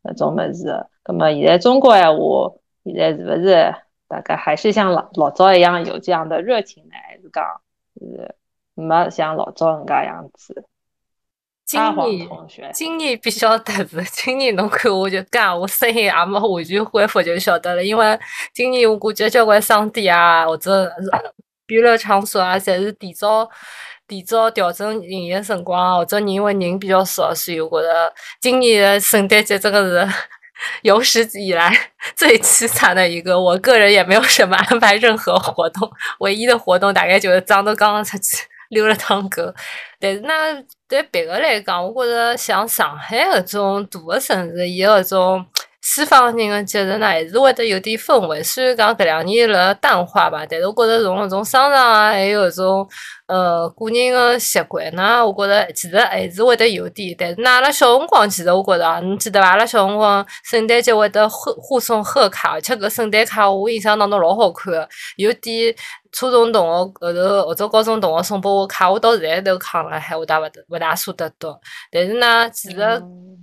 搿种物事。那么现在中国闲话，现在是勿是？大概还是像老老早一样有这样的热情呢，还是讲是没像老早人家样子？今年今年比较特殊，今年侬看我就讲，我声音也没完全恢复就晓得了。因为今年我估计交关商店啊，或者娱乐场所啊，侪是提早提早调整营业辰光，或者因为人比较少，所以我觉得今年的圣诞节真的是。<laughs> 有史以来 <laughs> 最凄惨的一个，我个人也没有什么安排任何活动，唯一的活动大概就是张都刚刚出去溜了趟狗。但是那对别个来讲，我觉得像上海搿种大的城市，伊搿种。西方人的节日呢，还是会得有点氛围。虽然讲搿两年辣淡化吧，但是我觉着从搿种商场啊，还有搿种呃个人的习惯呢，我觉着其实还是会得有点。但是呢，阿拉小辰光其实我觉着，侬记得伐？阿拉小辰光圣诞节会得贺互送贺卡，而且搿圣诞卡我印象当中老好看个，有点初中同学后头或者高中同学送拨我卡，我到现在都扛了，还我大勿得勿大舍得读。但是呢，其实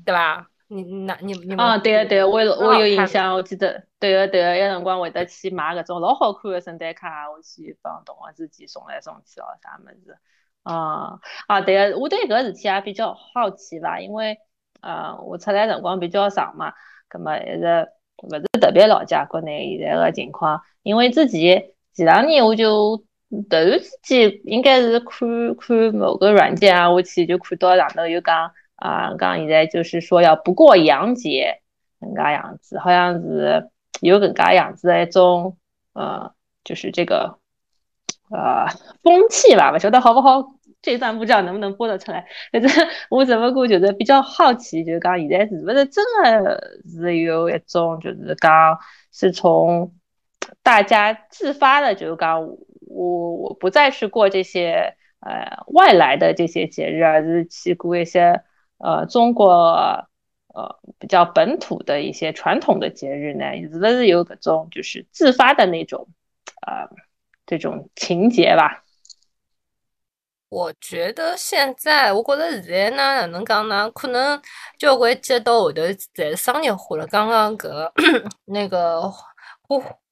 对伐？你那你你啊，对啊对个，我我有印象，我记得，对个对个，有辰光会得去买搿种老好看的圣诞卡，我去帮同学之间送来送去哦，啥物事啊啊，对个，我对搿事体也比较好奇吧，因为呃，我出来辰光比较长嘛，葛末一直勿是特别了解国内现在个情况，因为之前前两年我就突然之间应该是看看某个软件啊，我去就看到上头有讲。啊，刚现在就是说要不过洋节，搿噶样子，好像是有搿噶样子的一种，呃，就是这个，呃，风气吧，不晓得好不好？这段不知道能不能播得出来。反正我只不过就是比较好奇，就是讲现在是不是真的是有一种，就是讲是从大家自发的，就是讲我我不再去过这些呃外来的这些节日，而是去过一些。呃，中国呃比较本土的一些传统的节日呢，是不是有各种就是自发的那种呃这种情节吧？我觉得现在，我觉得现在呢，哪能讲呢？可能交关节到后头侪商业化了。刚刚搿 <coughs> 那个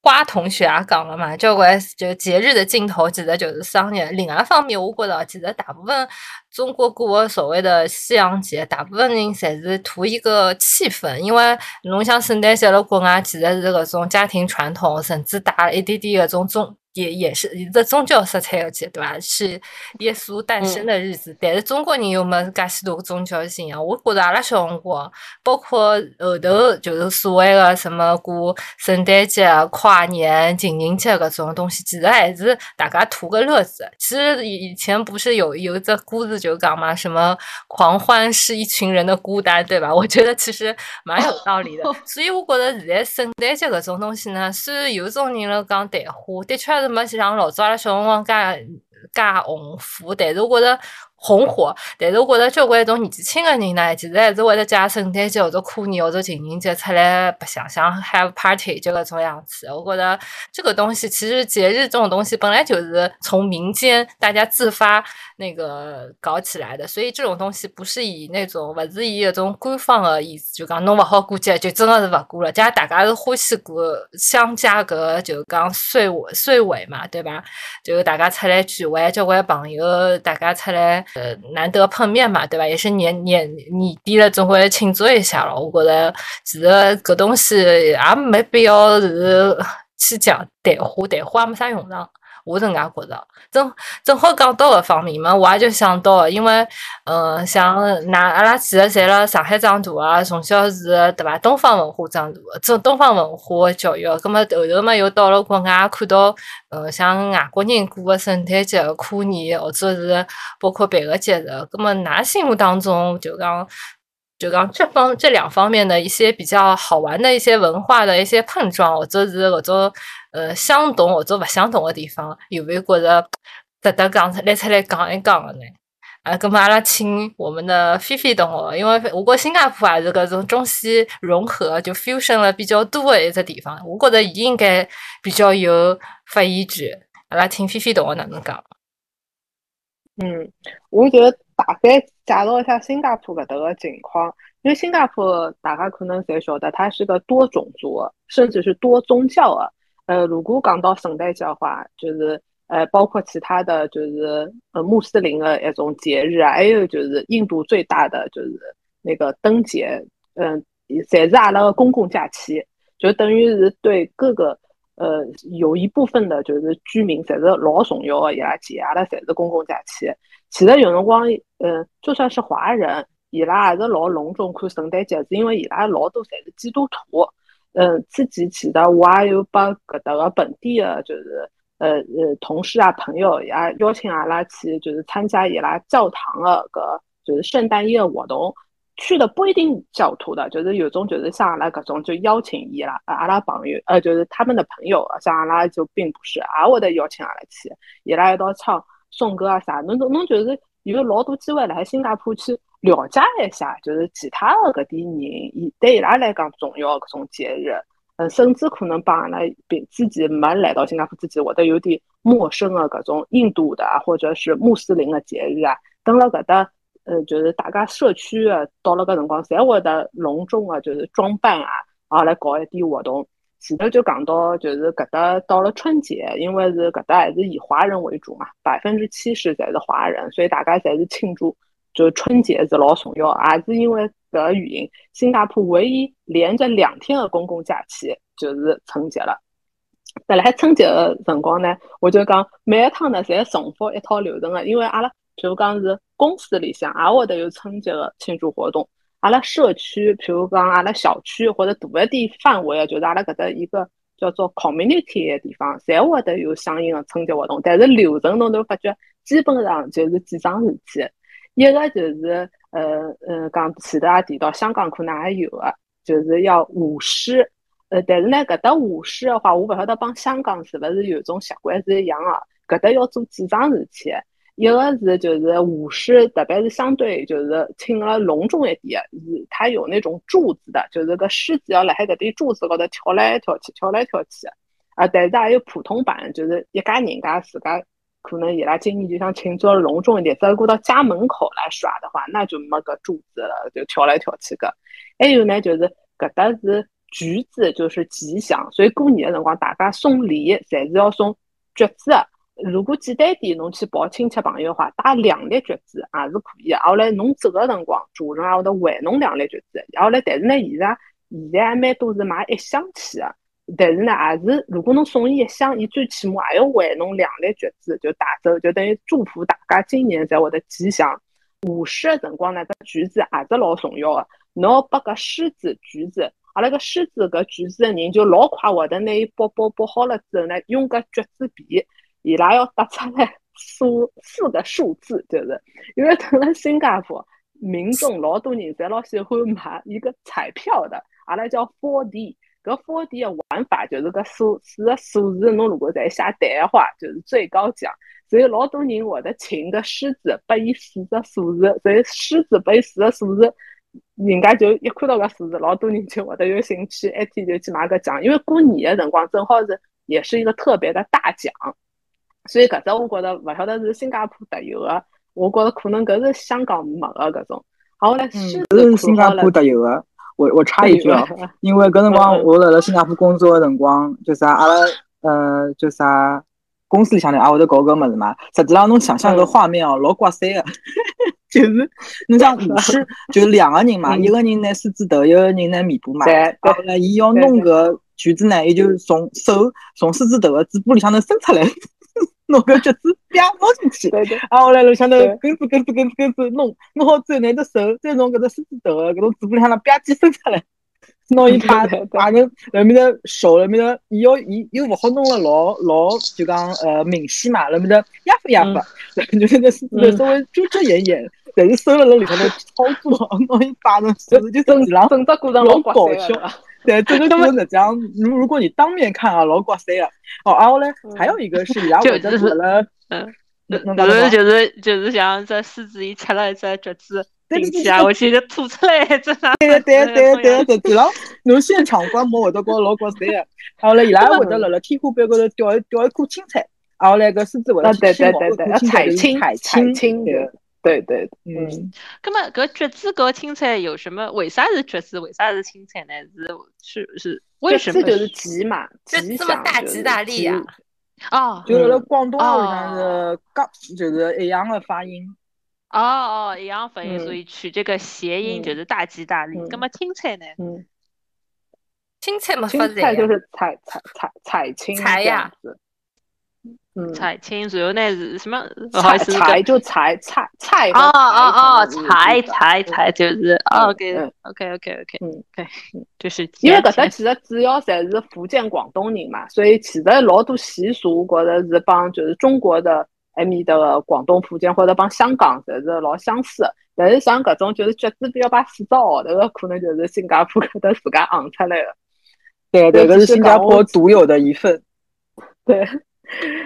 花同学也讲了嘛，交关就节日的尽头其实就是商业。另外一方面，我觉着其实大部分中国过的所谓的西洋节，大部分人侪是图一个气氛，因为侬像圣诞节了国外，其实是搿种家庭传统，甚至带了一点点搿种中。也也是一个宗教色彩的节，对吧？是耶稣诞生的日子。但是中国人又没介许多宗教信仰。我觉着阿拉小辰光，包括后头就是所谓的什么过圣诞节、跨年、情人节搿种东西，其实还是大家图个乐子。其实以以前不是有有一只故事就讲嘛，什么狂欢是一群人的孤单，对吧？<laughs> 我觉得其实蛮有道理的。<laughs> 所以我觉得现在圣诞节搿种东西呢，虽然有种人了讲淡化，的确是。没像老早阿拉小辰光介介红火，但是我觉着。红火，但是我觉得交关种年纪轻个人呢，其实还是会得借圣诞节或者过年或者情人节出来白相相，have party 就搿种样子。我觉得这个东西其实节日这种东西本来就是从民间大家自发那个搞起来的，所以这种东西不是以那种勿是以一种官方的意思，就讲侬勿好过节，就真的是勿过了。假如大家是欢喜过相加搿就讲岁尾岁尾嘛，对吧？就大家出来聚会，交关朋友大家出来。呃，难得碰面嘛，对吧？也是年年年底了，总归庆祝一下了。我觉得其实搿东西也没必要是去讲淡化，淡化也没啥用场。我是搿样觉着，正正好讲到搿方面嘛，我也就想到，因为，嗯，像那阿拉其实侪辣上海长大啊，从小是对伐？东方文化长大，这东方文化教育，葛末后头嘛又到了国外，看到，嗯，像外国人过个圣诞节、跨年，或者是包括别个节日，葛末㑚心目当中就讲，就讲这方这两方面的一些比较好玩的一些文化的一些碰撞，或者是搿种。呃，相同或者勿相同的地方，有没有觉着值得讲出来出来讲一讲的呢？啊，咁么阿拉请我们的菲菲同学，因为我觉新加坡也是搿种中西融合，就 fusion 了比较多的一只地方，我觉着伊应该比较有发言权。阿拉听菲菲同学哪能讲？嗯，我觉得大概介绍一下新加坡搿搭个情况，因为新加坡大家可能侪晓得，它是个多种族，甚至是多宗教啊。呃，如果讲到圣诞节的话，就是呃，包括其他的就是呃穆斯林的一种节日啊，还有就是印度最大的就是那个灯节，嗯，侪是阿拉个公共假期，就等于是对各个呃有一部分的就是居民侪是老重要的伊拉节，阿拉侪是公共假期。其实有辰光，嗯，就算是华人，伊拉也是老隆重看圣诞节，是因为伊拉老多侪是基督徒。嗯，自己其实我也有把搿搭个本地的，就是呃呃同事啊朋友也邀请阿拉去，就是参加伊拉教堂的搿就是圣诞夜活动。去的不一定教徒的，就是有种就是像阿拉搿种就邀请伊拉阿拉朋友，呃就是他们的朋友，像阿拉就并不是，也会得邀请阿拉去，伊拉一道唱颂歌啊啥，侬侬侬就是有老多机会来新加坡去。了解一下，就是其他的搿点人，伊对伊拉来讲重要搿种节日，嗯，甚至可能帮阿拉比自己没来到新加坡之前，会得有点陌生的搿种印度的或者是穆斯林的节日啊。等了搿搭，呃，就是大家社区啊，到了搿辰光，侪会得隆重啊，就是装扮啊，啊，来搞一点活动。前头就讲到，就是搿搭到了春节，因为是搿搭还是以华人为主嘛，百分之七十侪是华人，所以大家侪是庆祝。就春节是老重要，也是因为搿个原因，新加坡唯一连着两天的公共假期就是春节了。在来春节的辰光呢，我就讲每一趟呢，侪重复一套流程的，因为阿拉譬如讲是公司里向也会得有春节的庆祝活动，阿拉社区譬如讲阿拉小区或者大一点范围，就是阿拉搿搭一个叫做 community 的地方，侪会得有相应的春节活动，但是流程侬都发觉基本上就是几桩事体。一个就是呃呃，讲前头也提到，香港可能也有的，就是要舞狮。呃，但是呢，搿搭舞狮的话，我勿晓得帮香港是勿是有种习惯是一样的。搿搭要做几桩事体，一个是就是舞狮，特别是相对就是请了隆重一点，是它有那种柱子的，就是个狮子要辣海搿点柱子高头跳来跳去，跳来跳去。啊，但是也有普通版，就是一家人家自家。可能伊拉今年就想庆祝隆重一点，再过到家门口来耍的话，那就没个柱子了，就跳来跳去个。还有呢，就是搿搭是橘子就是吉祥，所以过年的辰光大家送礼侪是要送橘子。如果简单点，侬去抱亲戚朋友的话，带两粒橘子也是可以。后来侬走的辰光，主人还会得还侬两粒橘子。后来，但是呢，现在现在还蛮多是买一箱去的。但是呢，也是如果侬送伊一箱，伊最起码也要还侬两粒橘子，就带走，就等于祝福大家今年才会得吉祥。午市的辰光呢，搿橘子也是老重要的。侬拨搿狮子橘子，阿拉搿狮子搿橘子的人就老快会得拿伊剥剥剥好了之后呢，用搿橘子皮。伊拉要答出来数四个数字，就是因为等了新加坡，民众老多人侪老喜欢买一个彩票的，阿拉叫 Four D。搿 Four D 的玩法就是搿数四个数字，侬如果再写对的话，就是最高奖。所以老多人会得请个狮子，拨伊四个数字，所以狮子拨伊四个数字，人家就一看到搿数字，老多人就会得有兴趣，一天就去买个奖。因为过年的辰光正好是也是一个特别的大奖。所以搿只我觉得勿晓得是新加坡特有的，我觉得可能搿是香港没个搿种。好来，狮子是新加坡特有的。我我插一句啊，因为搿辰光我辣辣新加坡工作个辰光，就啥阿拉呃就啥公司里向头也会得搞搿物事嘛。实际上侬想象搿画面哦，老刮三个，<laughs> 就是侬像舞狮，<laughs> 就两个人嘛，一个人拿狮子头，一个人拿尾巴嘛。然后呢伊要弄搿橘子呢，伊就从手从狮子头的嘴巴里向头伸出来。弄个橘子啪弄进去，啊，后来楼向头根子根子根子根子弄弄好之后，拿着手再从搿只狮子头个搿种嘴巴里向头吧唧伸出来，<laughs> 弄一把把人那面的手那面的，伊要伊又勿好弄了老老就讲呃明显嘛，那面的压发压不，<laughs> 就是那狮子头稍微遮遮掩掩，但是手辣辣里向头操作，<laughs> 弄一把人手就整整个过程老搞笑。对，这个真的这样。如如果你当面看啊，老刮塞啊。哦，然后嘞，还有一个是，然后我就是了，嗯，就是就是就是像在狮子一吃了一只橘子，进去啊，我去就吐出来，真的。对对对对对对了，侬现场观摩会得觉老刮塞啊。然后呢，伊拉会得辣辣天花板高头吊一吊一颗青菜，然后呢，搿狮子会得对对对对，彩青采青的。对对，嗯，那么搿橘子搿青菜有什么？为啥是橘子？为啥是青菜呢？是是是，为什么？就是吉嘛，吉这么大吉大利啊！哦，就辣辣广东话里向是刚，就是一样的发音。哦哦，一样发音，所以取这个谐音就是大吉大利。那么青菜呢？嗯，青菜嘛，青菜就是采采采采青菜呀。菜青，然后呢是什么？菜菜就菜菜菜哦哦哦，菜菜菜就是 OK OK OK OK 嗯对，就是因为搿搭其实主要侪是福建广东人嘛，所以其实老多习俗，觉着是帮就是中国的埃面的广东、福建或者帮香港侪是老相似。但是像搿种就是橘子比较把四只号头个，可能就是新加坡 <laughs> 搿搭自家行出来的。对对，搿是新加坡独有的一份。对。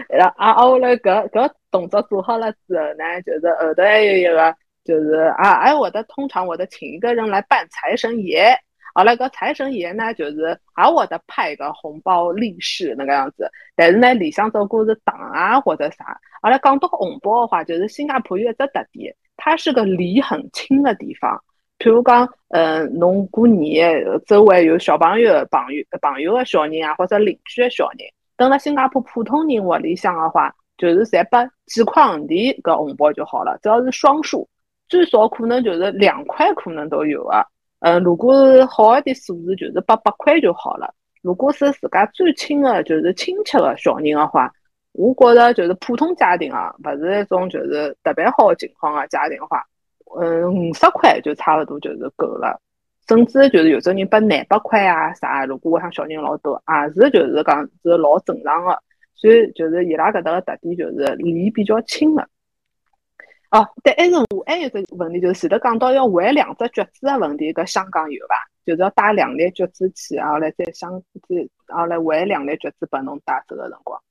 然后啊，后来搿搿动作做好了之后呢，就是后头还有一个，就是啊，哎，我的通常我的请一个人来扮财神爷。后来搿财神爷呢，就是还我的派个红包利是那个样子。但是呢，里向走过是糖啊或者啥。后来讲到红包的话，就是新加坡有一只特点，它是个礼很轻的地方。譬如讲，嗯，侬过年周围有小朋友、朋友、朋友的小人啊，或者邻居的小人。等了新加坡普通人屋里向的话，就是侪拨几块银钿搿红包就好了。只要是双数，最少可能就是两块，可能都有啊。嗯，如果是好一点数字，就是八百块就好了。如果是自家最亲的，就是亲戚的小人的话，我觉着就是普通家庭啊，勿是那种就是特别好的情况啊，家庭的话，嗯，五十块就差不多就是够了。甚至就是有种人拨廿百块啊啥，如果像小人老多，也是就是讲是老正常的。所以就是伊拉搿搭个特点就是礼比较轻的。哦，但还是我还有个问题，就是前头讲到要还两只橘子的问题，搿香港有伐？就是要带两粒橘子去，然后来再香再然后来还两粒橘子拨侬带走个辰光。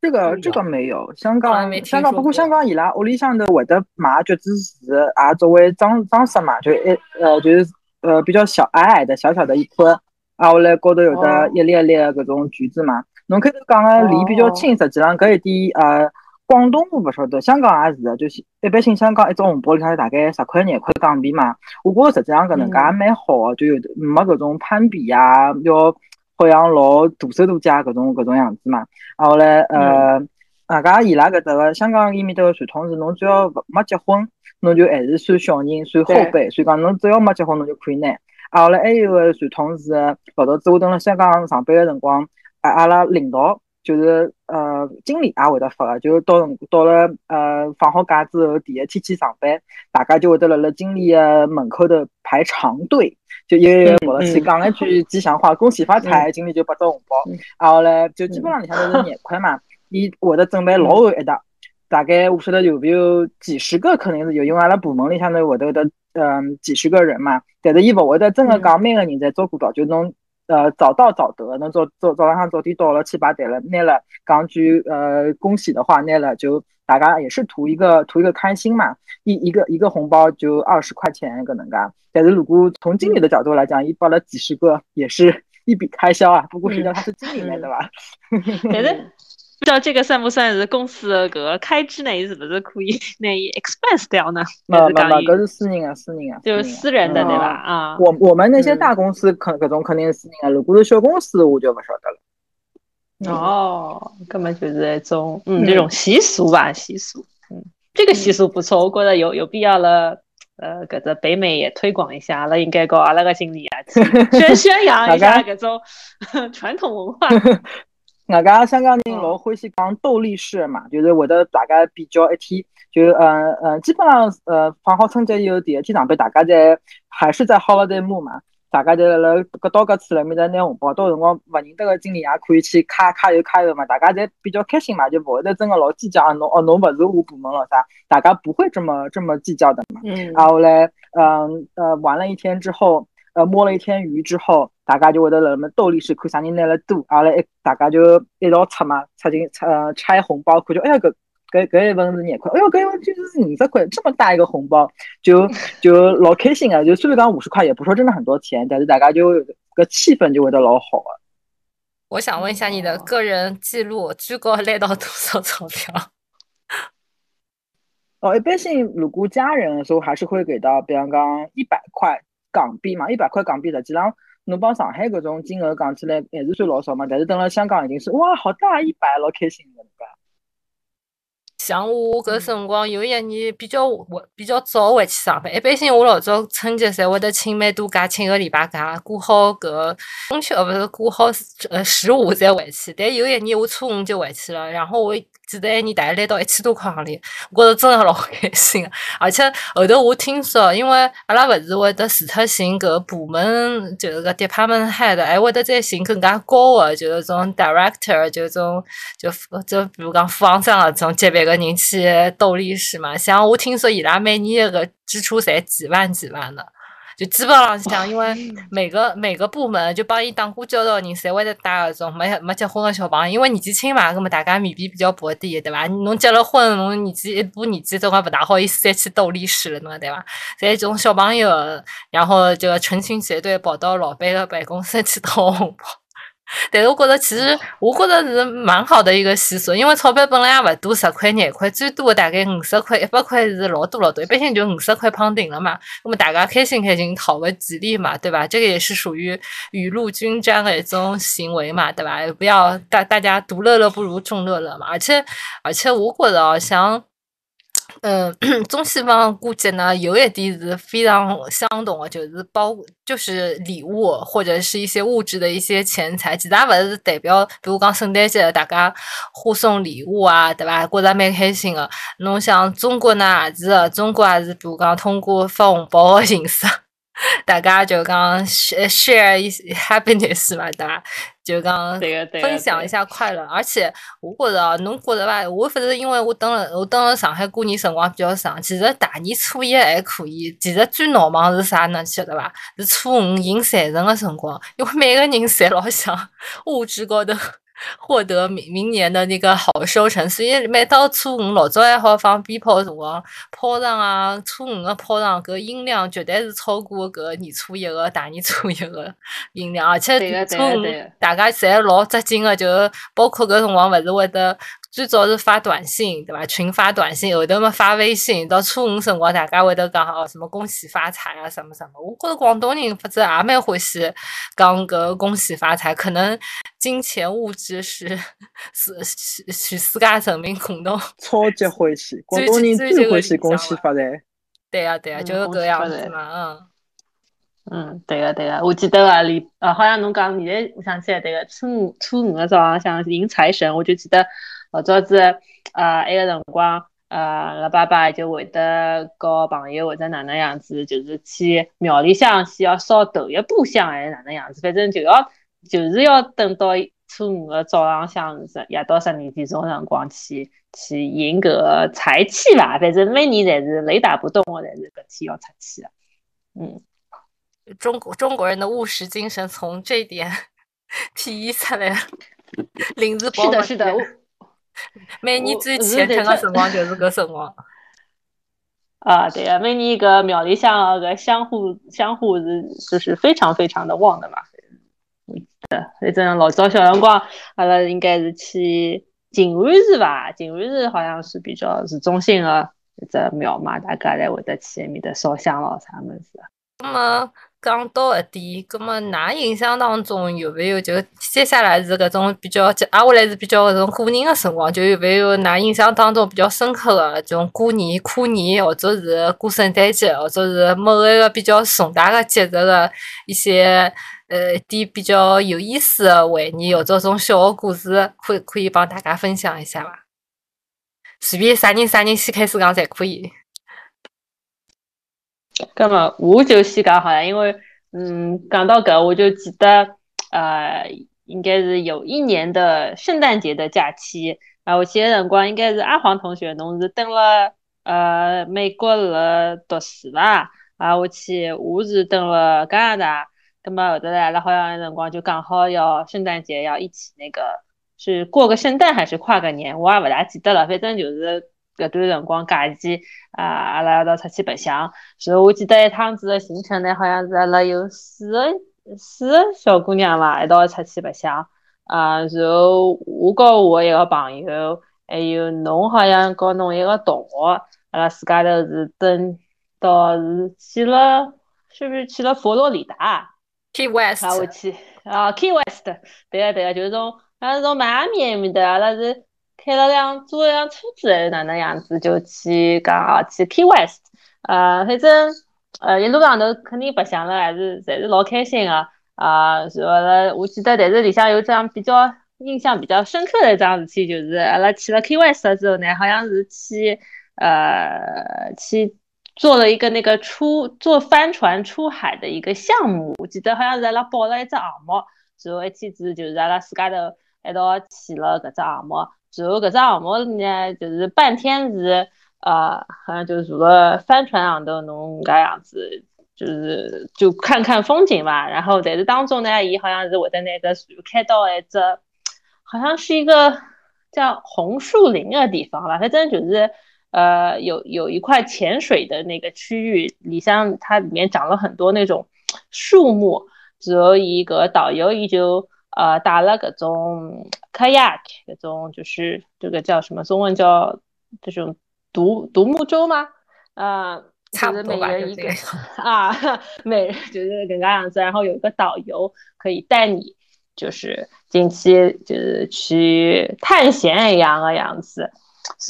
这个这个没有，香港香港不过香港伊拉屋里向头会得买橘子树，也作为装装饰嘛，就一呃就是。呃，比较小矮矮的小小的一颗，啊，后来高头有的一粒一粒的搿种橘子嘛。侬开头讲的梨比较轻，实际上搿一点呃，广东我勿晓得，香港也是的，就是一般性香港一只红包里向大概十块廿块港币嘛。我觉着实际上搿能介也蛮好个，就有没搿种攀比啊，要好像老大手大脚搿种搿种样子嘛。啊后来呃，外加伊拉搿搭个香港伊面搭个传统是，侬只要勿没结婚，侬就还是算小人，算后辈，所以讲侬只要没结婚，侬就可以拿。啊后来还有个传统是，老早子我蹲辣香港上班个辰光，啊阿拉领导。就是呃，经理也会得发个，就到到了呃放好假之后，第一天去上班，大家就会得辣辣经理个门口头排长队，就一个一个跑了去讲一句吉祥话，恭喜发财，经理就发只红包，然后嘞就基本上里向都是廿块嘛，伊会得准备老厚一沓，大概我晓得有没有几十个，肯定是有，因为阿拉部门里向头会得得嗯几十个人嘛，但是伊勿会得真个讲每个人在照顾到，就侬。呃，早到早得，侬早早早浪向早点到了，去排队了，拿了讲句呃恭喜的话，拿了就大家也是图一个图一个开心嘛，一一个一个红包就二十块钱搿能介。但是如果从经理的角度来讲，伊包了几十个也是一笔开销啊。不过实际上他是经理来的吧？<laughs> 但是不知道这个算不算是公司的搿个开支呢？是不是可以那 expense 掉呢？没没没，搿是私人啊，私人啊，就是私人的对吧？啊，我我们那些大公司肯搿种肯定是私人啊，如果是小公司我就不晓得了。哦，根本就是一种嗯这种习俗吧，习俗。嗯，这个习俗不错，我觉得有有必要了。呃，搿只北美也推广一下，阿拉应该搞阿拉个经理啊，<laughs> 宣宣扬一下搿种 <laughs> 传统文化。<laughs> 外加香港人老欢喜讲斗力士嘛，就是会得大家比较一天，就嗯嗯，基本上呃放好春节以后第一天上班，大家在还是在 holiday mood 嘛，大家在辣搿到搿处辣面搭拿红包，到辰光勿认得个经理也可以去卡卡油卡油嘛，大家侪比较开心嘛，就勿会得真个老计较侬哦侬勿是我部门了啥，大家不会这么这么计较的嘛。嗯。然后嘞，嗯呃玩了一天之后。呃，摸了一天鱼之后，大家就会得辣么斗利是看啥人拿了多，阿拉一大家就一道出嘛，出进呃拆红包，看就哎呀搿搿搿一份是廿块，哎哟搿一份就是五十块，这么大一个红包，就就老开心啊！就 <laughs> 虽然讲五十块，也不说真的很多钱，但是大家就搿气氛就会得老好啊。我想问一下你的个人记录，最高拿到多少钞票？<laughs> 哦，一般性如果家人的时候，还是会给到，比方讲一百块。港币嘛，一百块港币实际上，侬帮上海搿种金额讲起来还是算老少嘛。但是等了香港已经是哇，好大一百，老开心的个。像我搿辰光有一年比较晚，比较早回去上班。一般性我老早春节侪会得请蛮多假，请个礼拜假，过好搿中秋勿是过好呃十五再回去。但有一年我初五就回去了，然后我。记得一年大概拿到一千多块行钿，我觉着真的老开心个。而且后头我听说，因为阿拉勿是会得除脱寻搿部门，就是个 department head，还会得再寻更加高个，就是种 director，就是种就就比如讲副行长搿种级别个人去斗利是嘛。像我听说伊拉每年个支出侪几万几万的。就基本上讲，因为每个每个部门就帮伊打过交道的人，侪会得带搿种没没结婚的小朋友，因为年纪轻嘛，葛么大家面皮比较薄点，对伐？侬结了婚，侬年纪一把年纪，总归勿大好意思再去斗历史了，侬对伐？侪种小朋友，然后就成群结队跑到老板的办公室去讨红包。<laughs> 但是我觉得，其实我觉得是蛮好的一个习俗，因为钞票本来也勿多，十块廿块，最多大概五十块、一百块是老多老多，一般性就五十块胖顶了嘛。那么大家开心开心，讨个吉利嘛，对吧？这个也是属于雨露均沾的一种行为嘛，对吧？不要大大家独乐乐不如众乐乐嘛。而且而且，我觉得像。嗯，<clears throat> 中西方过节呢，有一点是非常相同的，就是包就是礼物或者是一些物质的一些钱财，其他勿是代表，比如讲圣诞节大家互送礼物啊，对吧？过得蛮开心的。侬像中国呢也是，中国也是，比如讲通过发红包的形式。大家就讲 share 一些 happiness 嘛，对吧？就讲分享一下快乐。而且我觉得，侬觉得吧？我反正因为我等了，我等了上海过年辰光比较长。其实大年初一还可以。其实最闹忙是啥呢？晓得吧？是初五迎财神的辰光，因为每个人侪老想物质高头。获得明明年的那个好收成，所以每到初五老早还好放鞭炮辰光，炮仗啊，初五的炮仗搿音量绝对是超过搿年初一个大年初一个 <laughs> 音量，而且初五大家侪老扎劲个，就包括搿辰光勿是会得最早是发短信，对伐？群发短信，后头么发微信，到初五辰光大家会得讲哦，什么恭喜发财啊，什么什么。我觉着广东人反正也蛮欢喜讲搿恭喜发财，可能金钱物质是是是全世界人民共同超级欢喜，广东人最欢喜恭喜发财。对呀对呀，就是搿样子嘛，嗯。嗯，对个对个，我记得啊，里呃，好像侬讲现在，我想起来，这个初五初五个早上想迎财神，我就记得老早子啊，埃个辰光，呃，我爸爸就会得告朋友或者哪能样子，就是去庙里向先要烧头一炷香，还是哪能样子，反正就要就是要等到初五个早浪向十夜到十二点钟辰光去去迎个财气吧，反正每年侪是雷打不动的，侪是搿天要出去的，嗯。中国中国人的务实精神从这点 <laughs> 体现出来了。零日是的，是的。每年最虔诚的辰光就是搿辰光。<laughs> 啊，对呀，每年搿庙里向搿香火香火是就是非常非常的旺的嘛。的，反正老早小辰光，阿拉应该是去静安寺吧？静安寺好像是比较市中心的一只庙嘛，大家侪会得去埃面搭烧香咯，啥物事。那么。讲到一点，葛么，㑚印象当中有没有就接下来是搿种比较接，下来是比较搿种过年的辰光，就有没有㑚印象当中比较深刻的这种过年、跨年，或者是过圣诞节，或者是某一个比较重大的节日的一些呃一点比较有意思的回忆，或者种小的故事，可可以帮大家分享一下伐？随便啥人啥人先开始讲侪可以。那么我就先讲好了，因为嗯，讲到搿我就记得，呃，应该是有一年的圣诞节的假期，啊，我记得辰光应该是阿黄同学，侬是登了呃美国了读书伐？啊，我去，我是登了加拿大，那么后头来了，好像辰光就刚好要圣诞节要一起那个，是过个圣诞还是跨个年，我也勿大记得了，反正就是。搿段辰光假期啊，阿拉一道出去白相。然后我记得一趟子的行程呢，好像是阿拉有四个四个小姑娘伐，一道出去白相。啊，然后我和我一个朋友，还有侬好像和侬一个同学，阿拉自家头是登到是去了，是不是去了佛罗里达？Key West。啊，我去啊，Key West。对个对个，就是从好像从迈阿密埃面搭，阿拉是。开了辆租了辆车子还是哪能样子，就去讲啊去 ky west 呃，反正呃一路上头肯定白相了，还是侪是老开心的啊。然后了，我记得但是里向有张比较印象比较深刻的一桩事体，就是阿拉去了 ky west 之后呢，好像是去呃去做了一个那个出坐帆船出海的一个项目，我记得好像是阿拉报了一只项目，然后一天子就是阿拉自家头一道去了搿只项目。然后搿只项目呢，就是半天是，呃，好像就是坐了帆船上头，侬搿样子，就是就看看风景吧。然后在这当中呢，伊好像是会得那个船开到一只，好像是一个叫红树林的地方吧。反正就是，呃，有有一块潜水的那个区域，里向它里面长了很多那种树木。然后伊个导游伊就。呃，打了各种 kayak，各种就是这个叫什么？中文叫这种独独木舟吗？啊，就是每人一个 <laughs> 啊，每人就是这个样子。然后有一个导游可以带你，就是近期就是去探险一样的样子。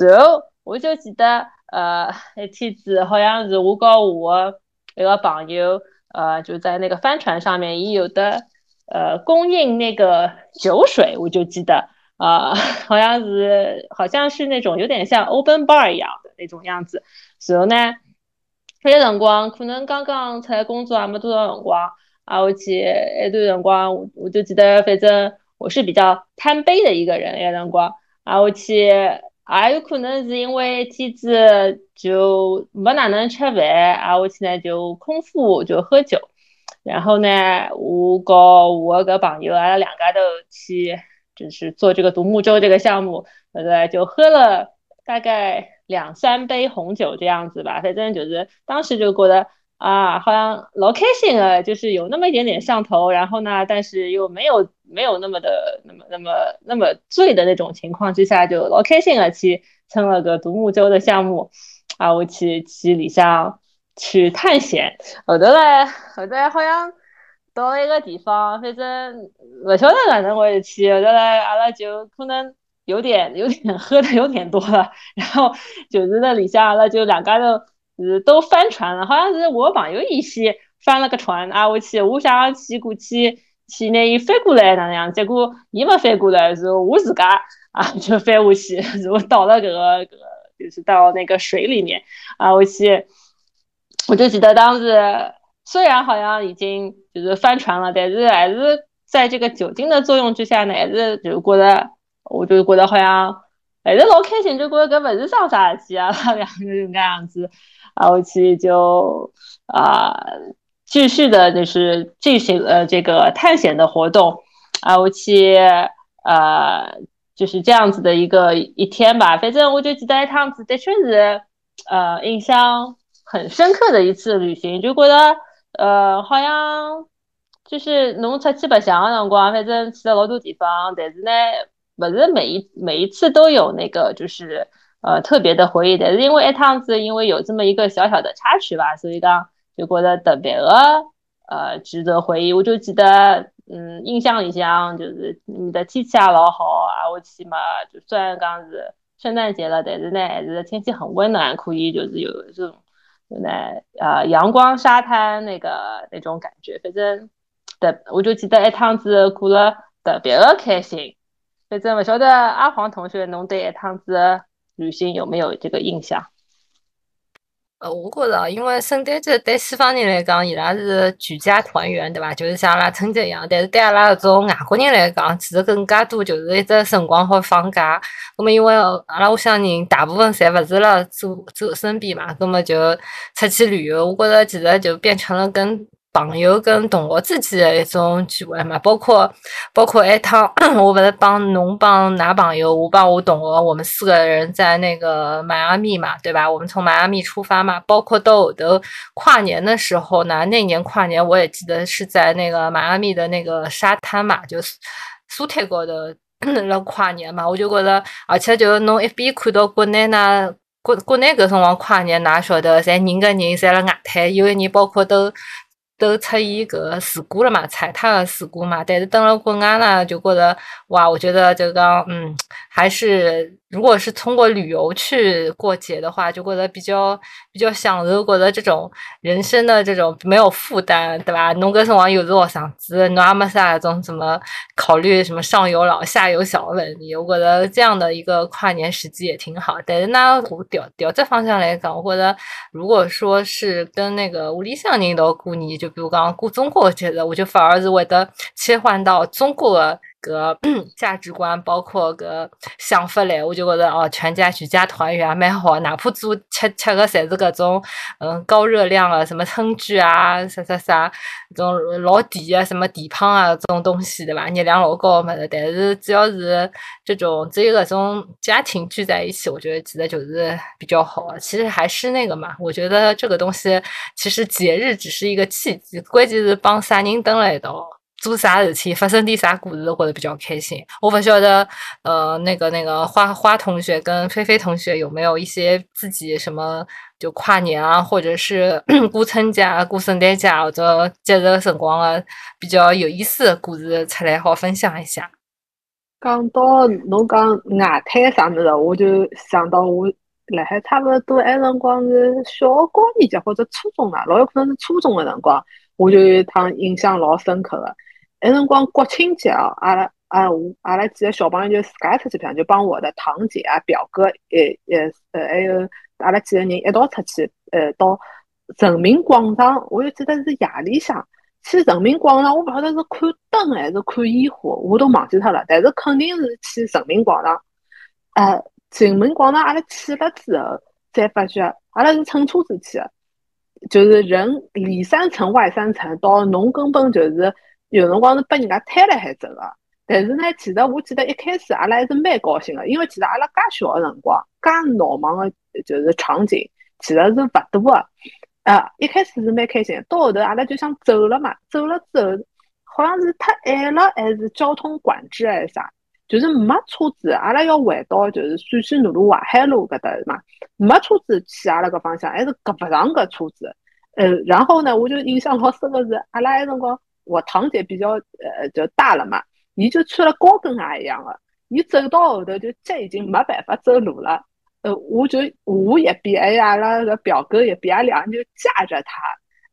然后我就记得，呃，那天子好像是我跟我一个朋友，呃，就在那个帆船上面，也有的。呃，供应那个酒水，我就记得，啊，<laughs> 好像是好像是那种有点像 open bar 一样的那种样子。然后呢，那辰光可能刚刚出来工作，还没多少辰光啊。我去那段辰光，我我就记得，反正我是比较贪杯的一个人。那辰光啊，我去，也有可能是因为天子就没哪能吃饭啊，我去呢就空腹就喝酒。然后呢，我跟我个朋友，阿拉两家头去，就是做这个独木舟这个项目，对对？就喝了大概两三杯红酒这样子吧。反正就是当时就觉得，啊，好像老开心了，就是有那么一点点上头，然后呢，但是又没有没有那么的那么那么那么醉的那种情况之下，就老开心了，去蹭了个独木舟的项目，啊，我去去里向去探险，后头嘞，后头好像到了一个地方，反正不晓得哪能回去，后头嘞，阿拉就可能有点有点喝的有点多了，然后 <laughs> 就是那里向阿拉就两家头。是都翻船了，好像是我朋友一起翻了个船啊，<laughs> 我去，我想去过去去那伊翻过来哪能样，结果伊没翻过来，是我自家啊就翻下去，是我倒了个个就是到那个水里面啊，我去，我就记得当时虽然好像已经就是翻船了，但是还是在这个酒精的作用之下呢，还是就觉得我就觉得好像还是老开心，就觉得搿勿是桩啥事啊，<laughs> 两个人搿样子。然后去就啊，继续的就是进行呃这个探险的活动，然后去呃就是这样子的一个一天吧。反正我就记得一趟子的确是呃印象很深刻的一次旅行，就觉得呃好像就是侬出去白相的辰光，反正去了老多地方，但是呢，不是每一每一次都有那个就是。呃，特别的回忆的，因为一趟子，因为有这么一个小小的插曲吧，所以讲就觉得特别的呃值得回忆。我就记得，嗯，印象里向就是你的天气也老好啊，我起码就虽然讲是圣诞节了，但是呢还是天气很温暖，可以就是有这种那呃阳光沙滩那个那种感觉。反正的，我就记得一趟子过了特别的开心。反正不晓得阿黄同学，侬对一趟子。旅行有没有这个印象？呃，我觉着，因为圣诞节对西方人来讲，伊拉是全家团圆，对吧？就是像阿拉春节一样。但是对阿拉这种外国人来讲，其实更加多就是一只辰光好放假。那么因为阿拉屋乡人大部分侪勿是辣住住身边嘛，那么就出去旅游。我觉着其实就变成了跟。朋友跟同学之间的一种聚会嘛，包括包括一趟，<clears throat> 我不是帮侬帮男朋友，我帮我同学，我们四个人在那个迈阿密嘛，对吧？我们从迈阿密出发嘛，包括到后头跨年的时候呢，那年跨年我也记得是在那个迈阿密的那个沙滩嘛，就是苏泰高头了跨年嘛，我就觉得，而且就是侬一边看到国内呢，国国内搿辰光跨年，哪晓得，侪人跟人侪辣外滩，有的人包括都。都出现搿个事故了嘛，踩踏的事故嘛，但是等了国外呢，就觉得哇，我觉得就讲嗯，还是。如果是通过旅游去过节的话，就觉得比较比较享受，觉得这种人生的这种没有负担，对吧？侬搿辰光又是学生子，侬也没啥种什么考虑什么上有老下有小问题。我觉得这样的一个跨年时机也挺好。但是呢，我调调这方向来讲，我觉得如果说是跟那个屋里向人一道过年，就比如讲过中国节日，我就反而是会得切换到中国的。个 <clears throat> 价值观包括个想法嘞，我就觉得哦，全家举家团圆蛮好，哪怕做吃吃个侪是各种嗯高热量的什么春卷啊，啥啥啥，这种老甜啊，什么甜胖啊这种东西对吧？热量老高么的，但是只要是这种只有搿种家庭聚在一起，我觉得其实就是比较好。其实还是那个嘛，我觉得这个东西其实节日只是一个契机，关键是帮啥人登了一道。做啥事体，发生点啥故事，或者比较开心。我不晓得，呃，那个那个花花同学跟菲菲同学有没有一些自己什么就跨年啊，或者是过春节、过圣诞节或者节日辰光的比较有意思的故事出来，好分享一下。讲到侬讲外滩啥物事，我就想到我辣海差不多埃辰光是小学高年级或者初中啦，老有可能是初中的辰光，我就有一趟印象老深刻的。那辰光国庆节哦，阿拉啊，我阿拉几个小朋友就自家出去白相，就帮我的堂姐啊、表哥，也也呃，还有阿拉几个人一道出去，呃，到人民广场。我就记得是夜里向去人民广场，我不晓得是看灯还是看烟花，我都忘记脱了。但是肯定是去人民广场。呃，人民广场阿拉去了之后，才发觉阿拉是乘车子去的，就是人里三层外三层，到侬根本就是。有辰光是被人家推了海走个，但是呢，其实我记得一开始阿拉还是蛮高兴的，因为其实阿拉介小的辰光，介闹忙的，就是场景，其实是勿多的。啊，一开始是蛮开心，到后头阿拉就想走了嘛，走了之后好像是太晚了，还是交通管制还是啥，就是没车子，阿拉要回到就是陕西南路淮海路搿搭嘛，没车子去阿拉搿方向，还是赶勿上搿车子。呃，然后呢，我就印象老深个是，阿拉埃辰光我堂姐比较呃就大了嘛，伊就穿了高跟鞋一样的，伊走到后头就脚已经没办法走路了。呃，我就我一边，还有阿拉个表哥一边，两人就架着他。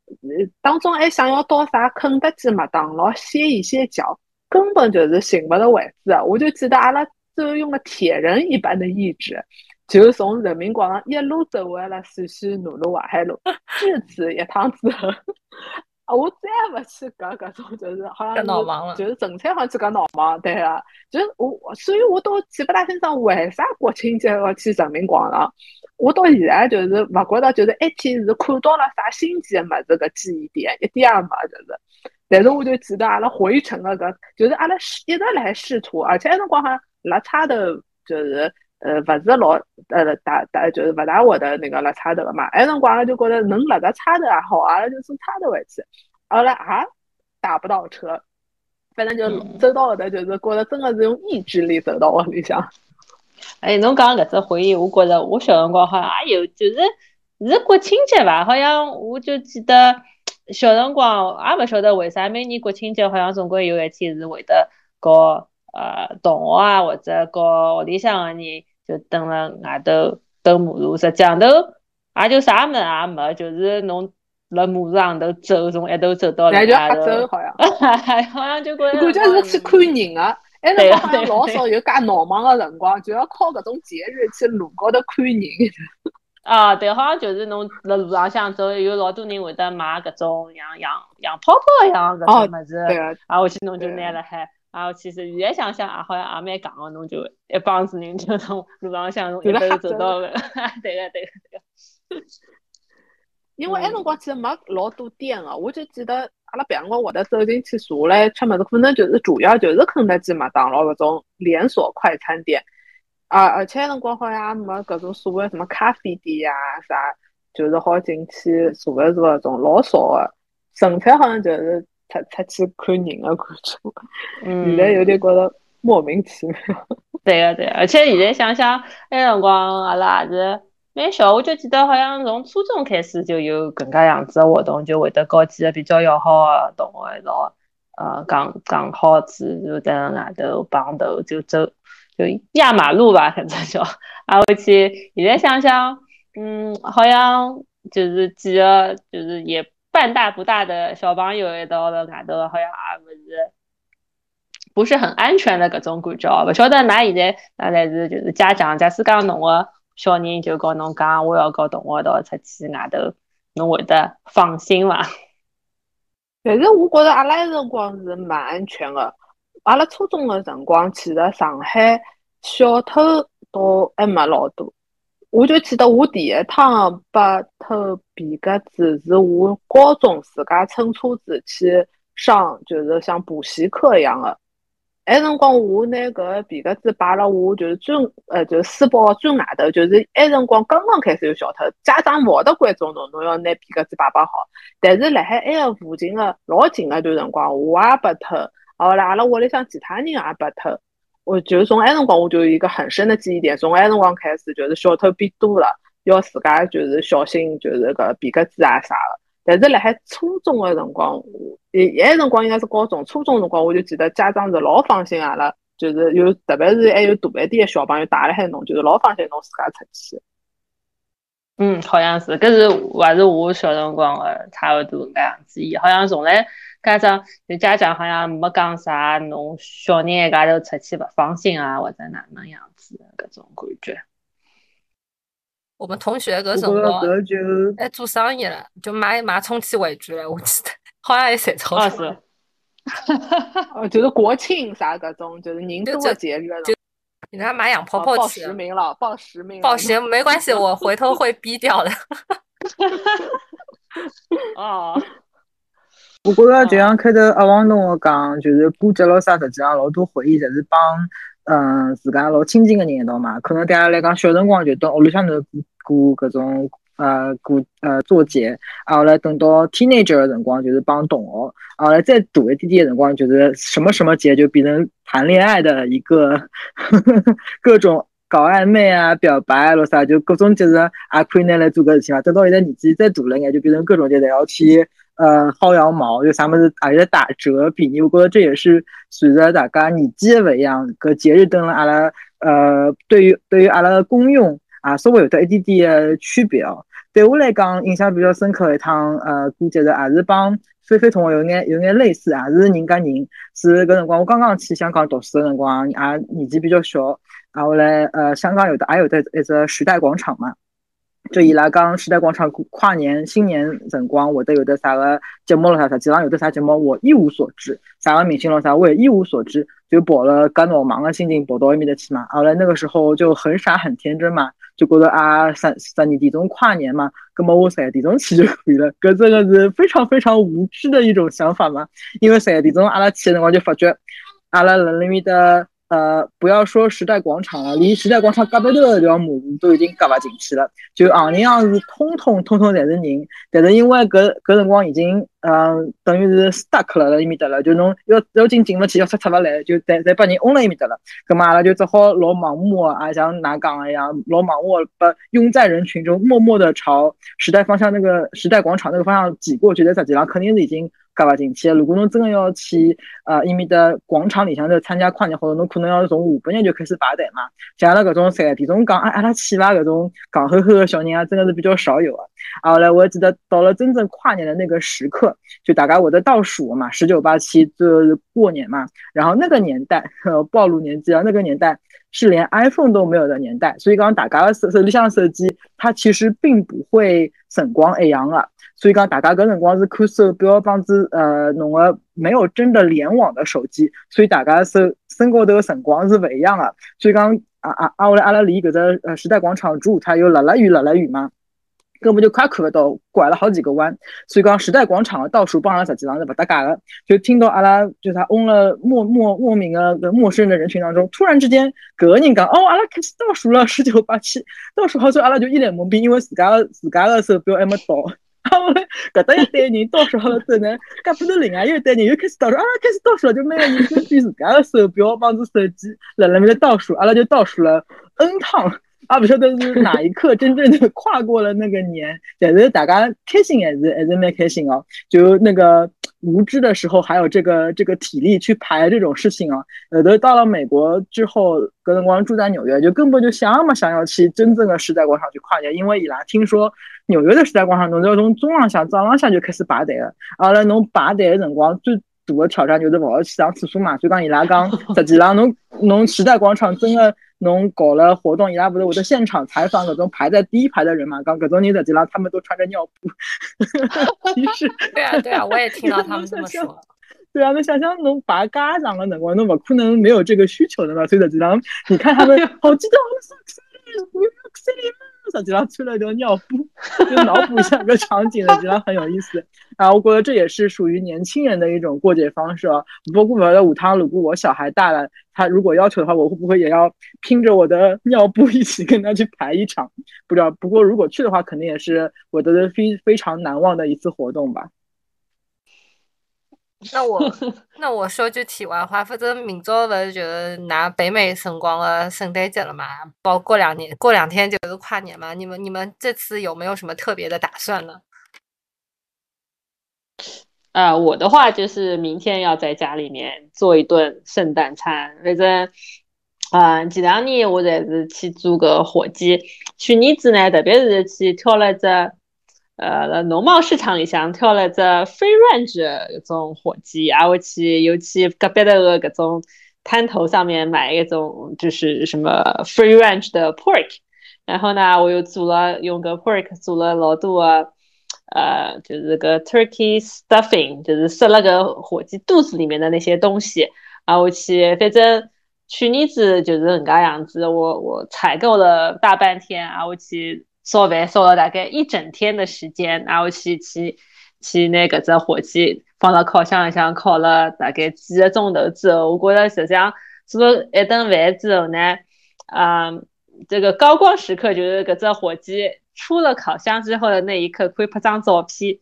呃，当中还想要到啥肯德基、麦当劳歇一歇脚，根本就是寻不着位置。我就记得阿拉最后用了铁人一般的意志，就从人民广场一路走回了陕西南路淮海路。至此一趟之后。啊，我再也勿去搞搿种，就是好像是就是纯粹好像去搞闹忙，对啊，就是我，所以我都记不大清爽为啥国庆节要去人民广场。我到现在就是勿觉得，就是一天是看到了啥新奇的物事个记忆点，一点也没，就是。但是我就记得阿拉回程个搿，就是阿拉试一直来试图，而且那辰光好像辣差头，就是呃勿是老呃大大，就是勿大会得那个辣差头个嘛。那辰光阿拉就觉着能辣个差头也好，阿拉就从差头回去。后来也，打不到车，反正就走到后头，就是觉着真的是用意志力走到屋里向。<laughs> 哎，侬讲搿只回忆，我觉着我小辰光好像也有，就是是国庆节伐？好像我就记得小辰光也勿晓得为啥每年国庆节好像总归有一天是会得和呃同学啊或者和屋里向个人就蹲辣外头兜马路，实际上头也就啥物事也没，就是侬。辣马路上头走，从一头走到另外头，好像，好像就感觉是去看人个，那辰光好像老少有介闹忙个辰光，就要靠搿种节日去路高头看人。<laughs> 啊，对，好像就是侬辣路浪向走，有老多人会得买搿种像洋洋泡泡一样搿种物事，啊，我去侬就拿了海，啊，其实现在想想啊，好像也蛮戆个，侬就一帮子人就从路浪向从一路走到个，<laughs> 对个对个对个。因为埃辰光其实没老多店个，我就记得阿拉别辰光会得走进去坐来吃么子，可能就是主要就是肯德基、麦当劳搿种连锁快餐店，啊，而且埃辰光好像也没搿种所谓什么咖啡店呀啥，就是好进去坐一坐搿种老少个，纯粹好像就是出出去看人个感觉，现在有点觉得莫名其妙。<laughs> 对个对啊，而且现在想想，那辰光阿拉也是。蛮小，我就记得好像从初中开始就有搿介样子的活动，就会得搞几个比较要好的同学一道，呃，讲讲好子就在外头碰头就走，就压马路吧，反正叫。啊，回去现在想想，嗯，好像就是几个就是也半大不大的小朋友一道在外头，好像也勿是不是很安全的搿种感觉。勿晓得㑚现在哪来是就是家长，假使讲侬个。小人就跟侬讲，我要跟同学一道出去外头，侬会得放心伐？<laughs> 但是我觉着阿拉辰光是蛮安全的。阿拉初中的辰光，其实上海小偷倒还没老多。我就记得我第一趟被偷皮夹子，是我高中自家乘车子去上，就是像补习课一样的。埃辰光，我拿搿个皮夹子摆了，我就是最呃，就书包最外头，就是埃辰光刚刚开始有小偷，家长勿得关注侬，侬要拿皮夹子摆摆好。但是辣海埃个附近个老近个段辰光，我也被偷，后来阿拉屋里向其他人也被偷。我就从埃辰光，我就有一个很深的记忆点，从埃辰光开始，就是小偷变多了，要自家就是小心，就是个皮夹子啊啥个。但是辣海初中个辰光，一埃辰光应该是高中，初中辰光我就记得家长是老放心阿拉，就是有特别是还有大一点的小朋友带辣海弄，就是老放心侬自家出去。嗯，好像是，搿是还是我小辰光个差勿多搿样子，好像从来家长就家长好像没讲啥，侬小人一家头出去勿放心啊，或者哪能样子搿种感觉。我们同学搿辰光还做生意了，就买买充气玩具了。我 <laughs> 记得好像也赚钞是，<laughs> 哦，就是国庆啥搿种，就是人多的节日了。你那买洋泡泡报实名了，报实名。报实名没关系，我回头会逼掉的。<laughs> 哦，我觉着就像开头阿王同学讲，就是过节咯啥，实际上老多回忆，就是帮。嗯，自家老亲近个人一道嘛，可能对阿拉来讲，小辰光就到屋里向头过过搿种呃过呃做节，啊后来等到 teenager 的辰光就是帮同学，啊后来再大一点点的辰光就是什么什么节就变成谈恋爱的一个 <laughs> 各种搞暧昧啊、表白啊，啥就各种节日也可以拿来做搿事体嘛。等到现在年纪再大了眼，就变成各种节侪要去呃薅羊毛，有啥么子也在打折便宜。我觉着这也是随着大家年纪的勿一样，搿节日等了阿拉呃对于对于阿拉的功用。啊，稍微有得一点点的区别哦。对我来讲，印象比较深刻一趟，呃，过节日也是帮菲菲同学有眼有眼类似，也是人夹人。是搿辰光我刚刚去香港读书的辰光，也年纪比较小。啊，后来呃，香港有的也有的一只时代广场嘛。就伊拉讲时代广场跨年新年辰光会得有的啥个节目了啥，实际上有的啥节目我一无所知，啥个明星了啥我也一无所知，就抱了干闹忙的心情跑到埃面搭去嘛。后来那个时候就很傻很天真嘛。就觉得啊，十十二点钟跨年嘛，那么我十二点钟去就可以了。搿真的是非常非常无知的一种想法嘛。因为十二点钟阿拉去的辰光就发觉，阿拉辣里面的。呃，不要说时代广场了，离时代广场嘎巴的一条马路都已经夹勿进去了，就行里向是通通通通侪是人，但是因为搿搿辰光已经，嗯，等于是 stuck 了辣伊面搭了，就侬要要进进勿去，要出出勿来，就再再把人拥辣伊面搭了，葛末阿拉就只好老盲目啊，像㑚讲一样，老盲目把拥在人群中，默默的朝时代方向那个时代广场那个方向挤过去，但实际上肯定是已经。加勿进去。如果侬真个要去呃伊面的广场里向头参加跨年活动，侬可能要从下半日就开始排队嘛。像阿拉搿种三点钟讲阿拉去伐搿种戆呵呵的小人啊，真的是比较少有啊。后来我记得到了真正跨年的那个时刻，就大概我在倒数嘛，十九八七就过年嘛。然后那个年代暴露年纪啊，那个年代是连 iPhone 都没有的年代，所以刚刚大家的手手里向手机它其实并不会闪光一样的。所以讲，大家搿辰光是看手表，帮子呃，侬个没有真的联网的手机，所以大家手身高头个辰光是勿一样的。所以讲，啊啊啊！后来阿拉离搿只呃时代广场主舞台又拉拉远，拉拉远嘛，根本就快看勿到，拐了好几个弯。所以讲，时代广场的倒数帮阿拉实际上是勿搭界的。就听到阿拉就他嗡了莫莫莫名的陌生的人群当中，突然之间搿个人讲，哦，阿拉开始倒数了，十九八七，倒数好之后，阿拉就一脸懵逼，因为自家自家个手表还没到。<laughs> 后来搿搭一堆人倒数好了之后呢，隔壁头另外一堆人又开始倒数，阿拉开始倒数了，就每个人根据自家的手表帮助手机辣辣面头倒数，阿拉就倒数了 n 趟，啊不晓得是哪一刻真正的跨过了那个年，<laughs> 但是大家开心还是还是蛮开心哦，就那个。无知的时候还有这个这个体力去排这种事情啊，有的到了美国之后，格登光住在纽约，就根本就想也没想要去真正的时代广场去跨年，因为伊拉听说纽约的时代广场，侬要从中浪向早浪向就开始排队了，阿拉侬排队的辰光最大的挑战就是勿好去上厕所嘛，所以讲伊拉讲 <laughs> 实际上侬侬时代广场真的。侬搞了活动，伊拉不是我在现场采访搿种排在第一排的人嘛？讲搿种人实际上他们都穿着尿布，<laughs> 其实 <laughs> 对啊对啊，我也听到他们这么说。<laughs> 对啊，侬想想侬排家长了辰光，侬勿可能没有这个需求的嘛？所以实际上，你看他们好激动，我要吃你小吉拉吹了一条尿布，就脑补一下个场景，我觉得很有意思。啊，我觉得这也是属于年轻人的一种过节方式啊。不过，我的五汤，如果我小孩大了，他如果要求的话，我会不会也要拼着我的尿布一起跟他去排一场？不知道。不过，如果去的话，肯定也是我的非非常难忘的一次活动吧。那我 <laughs> 那我说句题外话，反正明朝不是就是拿北美辰光的圣诞节了嘛，包过两年过两天就是跨年嘛。你们你们这次有没有什么特别的打算呢？啊，<laughs> 我的话就是明天要在家里面做一顿圣诞餐。反正啊，前两年我才是去做个火鸡，去年子呢，特别是去挑了只呃农贸市场里向挑了只 free range 搿种火鸡，啊，我去又去隔壁的个搿种摊头上面买一种就是什么 free range 的 pork，然后呢，我又做了用个 pork 做了老多个。呃，就是个 turkey stuffing，就是塞了个火鸡肚子里面的那些东西。啊，我去，反正去年子就是人家样子，我我采购了大半天，啊，我去烧饭烧了大概一整天的时间，然后去去去拿搿只火鸡放到烤箱里向烤了大概几个钟头之后，我觉得实际上做了一顿饭之后呢，啊，这个高光时刻就是搿只火鸡。出了烤箱之后的那一刻，可以拍张照片。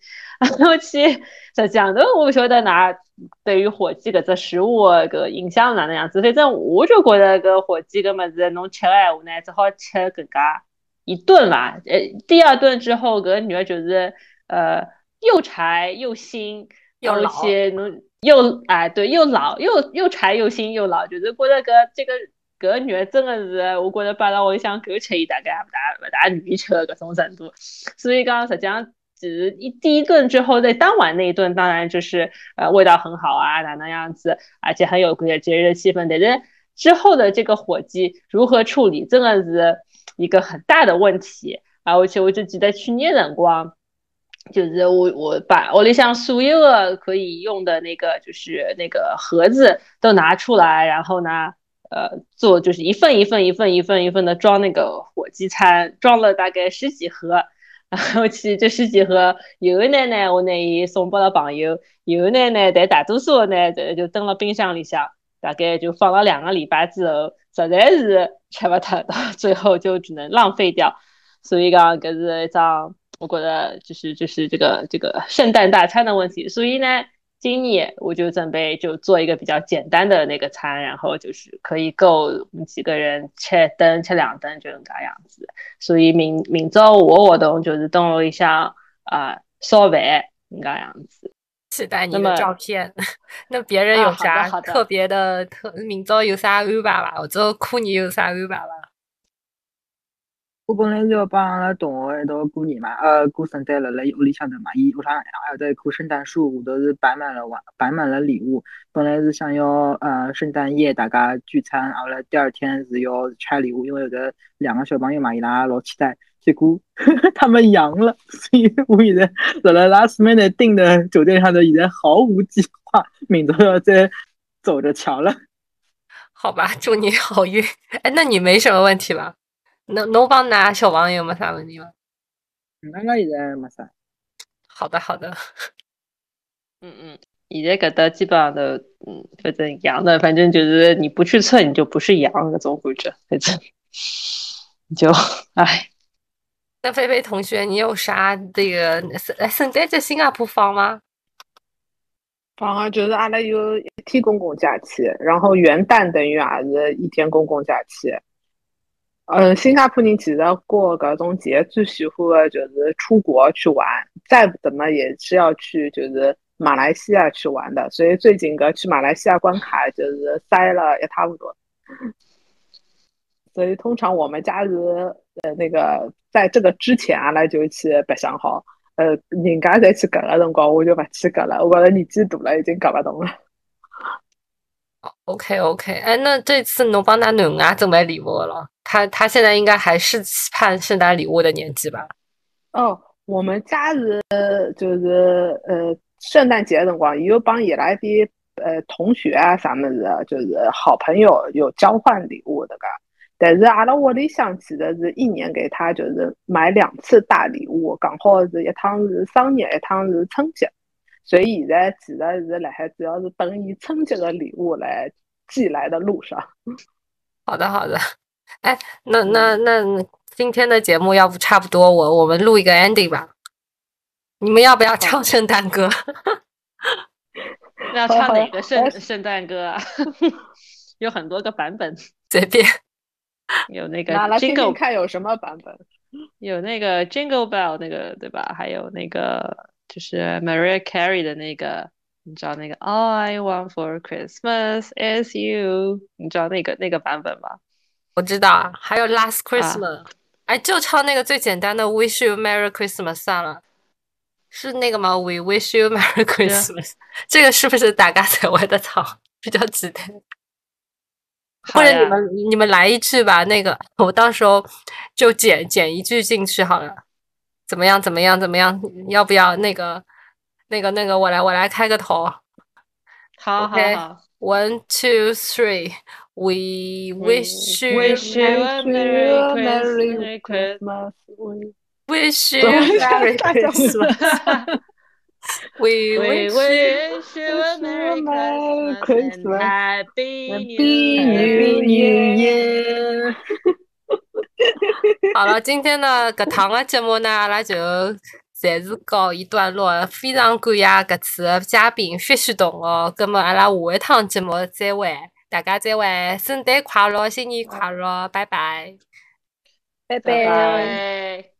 然后去实际上头我不晓得㑚对于火鸡搿只食物搿印象哪能样子，反正我就觉得搿火鸡搿物事侬吃个闲话呢，只好吃更加一顿吧。呃，第二顿之后搿女儿就是呃又柴又腥，又且侬又哎对又老又又柴又腥又老，就是觉得搿这个搿女儿真的是我觉得摆辣屋里向够吃伊大概也勿大勿大愿意吃的搿种程度。所以讲实际上。只是一第一顿之后，在当晚那一顿，当然就是呃味道很好啊，哪能样子，而且很有节节日的气氛。但是之后的这个火鸡如何处理，真的是一个很大的问题啊！而且我就记得去年辰光，就是我我把屋里向所有的可以用的那个就是那个盒子都拿出来，然后呢，呃，做就是一份一份一份一份一份的装那个火鸡餐，装了大概十几盒。然后去这十几盒，有的呢呢，我拿伊送拨了朋友；有的呢呢，但大多数呢，就就蹲了冰箱里向，大概就放了两个礼拜之后，实在是吃不脱，到最后就只能浪费掉。所以讲，搿是一张我觉得就是就是这个这个圣诞大餐的问题。所以呢。今年我就准备就做一个比较简单的那个餐，然后就是可以够我们几个人吃顿吃两顿就能噶样子。所以明明朝我活动就是等屋里向啊烧饭能噶样子。期待你的照片。<laughs> 那别人有啥特别的特？明朝有啥安排伐？或者过年有啥安排吧？我本来是要帮阿拉同学一道过年嘛，呃，过圣诞辣辣屋里向头嘛。伊屋上还有得一棵圣诞树，下头是摆满了玩，摆满了礼物。本来是想要呃圣诞夜大家聚餐，后来第二天是要拆礼物，因为有的两个小朋友嘛，伊拉老期待。结果 <laughs> 他们阳了，所以我现在辣辣 last minute 订的酒店上头，现在毫无计划，明朝要再走着瞧了。好吧，祝你好运。<laughs> 哎，那你没什么问题吧？能能帮㑚小王有没啥问题吗？那个现在没啥。好的好的。嗯 <laughs> 嗯，现在搿搭基本上都嗯，反正阳的，反正就是你不去测你就不是阳搿种感觉，反正就唉。那菲菲同学，你有啥这个圣圣诞节新加坡放吗？放啊，就是阿拉有一天公共假期，然后元旦等于也是一天公共假期。嗯，新加坡人其实过搿种节最喜欢的就是出国去玩，再不怎么也是要去就是马来西亚去玩的。所以最近个去马来西亚关卡就是塞了一塌糊涂。<laughs> 所以通常我们家是呃那个在这个之前阿拉就去白相好，呃人家再去搿个辰光我就勿去搿了，我觉着年纪大了已经搿勿动了。OK OK，哎，那这次侬帮他囡儿准备礼物了？他他现在应该还是期盼圣诞礼物的年纪吧？哦，我们家是就是呃，圣诞节的辰光，有帮伊拉的呃同学啊啥么子，就是好朋友有交换礼物的个。但是阿拉屋里向其实是一年给他就是买两次大礼物，刚好是一趟是生日，一趟是春节。所以现在其实是辣海主要是等伊春节的礼物来寄来的路上。好的，好的。哎，那那那今天的节目要不差不多，我我们录一个 ending 吧。你们要不要唱圣诞歌？<laughs> 要唱哪个圣圣诞歌啊？<laughs> 有很多个版本，随便。有那个 Jingle，看有什么版本？有那个 Jingle Bell 那个对吧？还有那个就是 Mariah Carey 的那个，你知道那个 All I Want for Christmas is You，你知道那个那个版本吗？我知道，还有 Last Christmas，哎，就唱那个最简单的 Wish You Merry Christmas 算了，是那个吗？We Wish You Merry Christmas，这个是不是大家才会的唱？比较简单。或者你们你们来一句吧，那个我到时候就剪剪一句进去好了。怎么样？怎么样？怎么样？要不要那个那个那个？我来我来开个头。好好好，One two three。We wish you, wish you a Merry Christmas. Wish you a Merry Christmas. <laughs> We wish you a Merry Christmas. Happy New Year. <laughs> 好了，今天呢，搿趟个节目呢，阿拉就暂时告一段落。非常感谢搿次的嘉宾 Fish 同学，葛末阿拉下一趟节目再会，大家再会，圣诞快乐，新年快乐，拜拜。拜拜拜。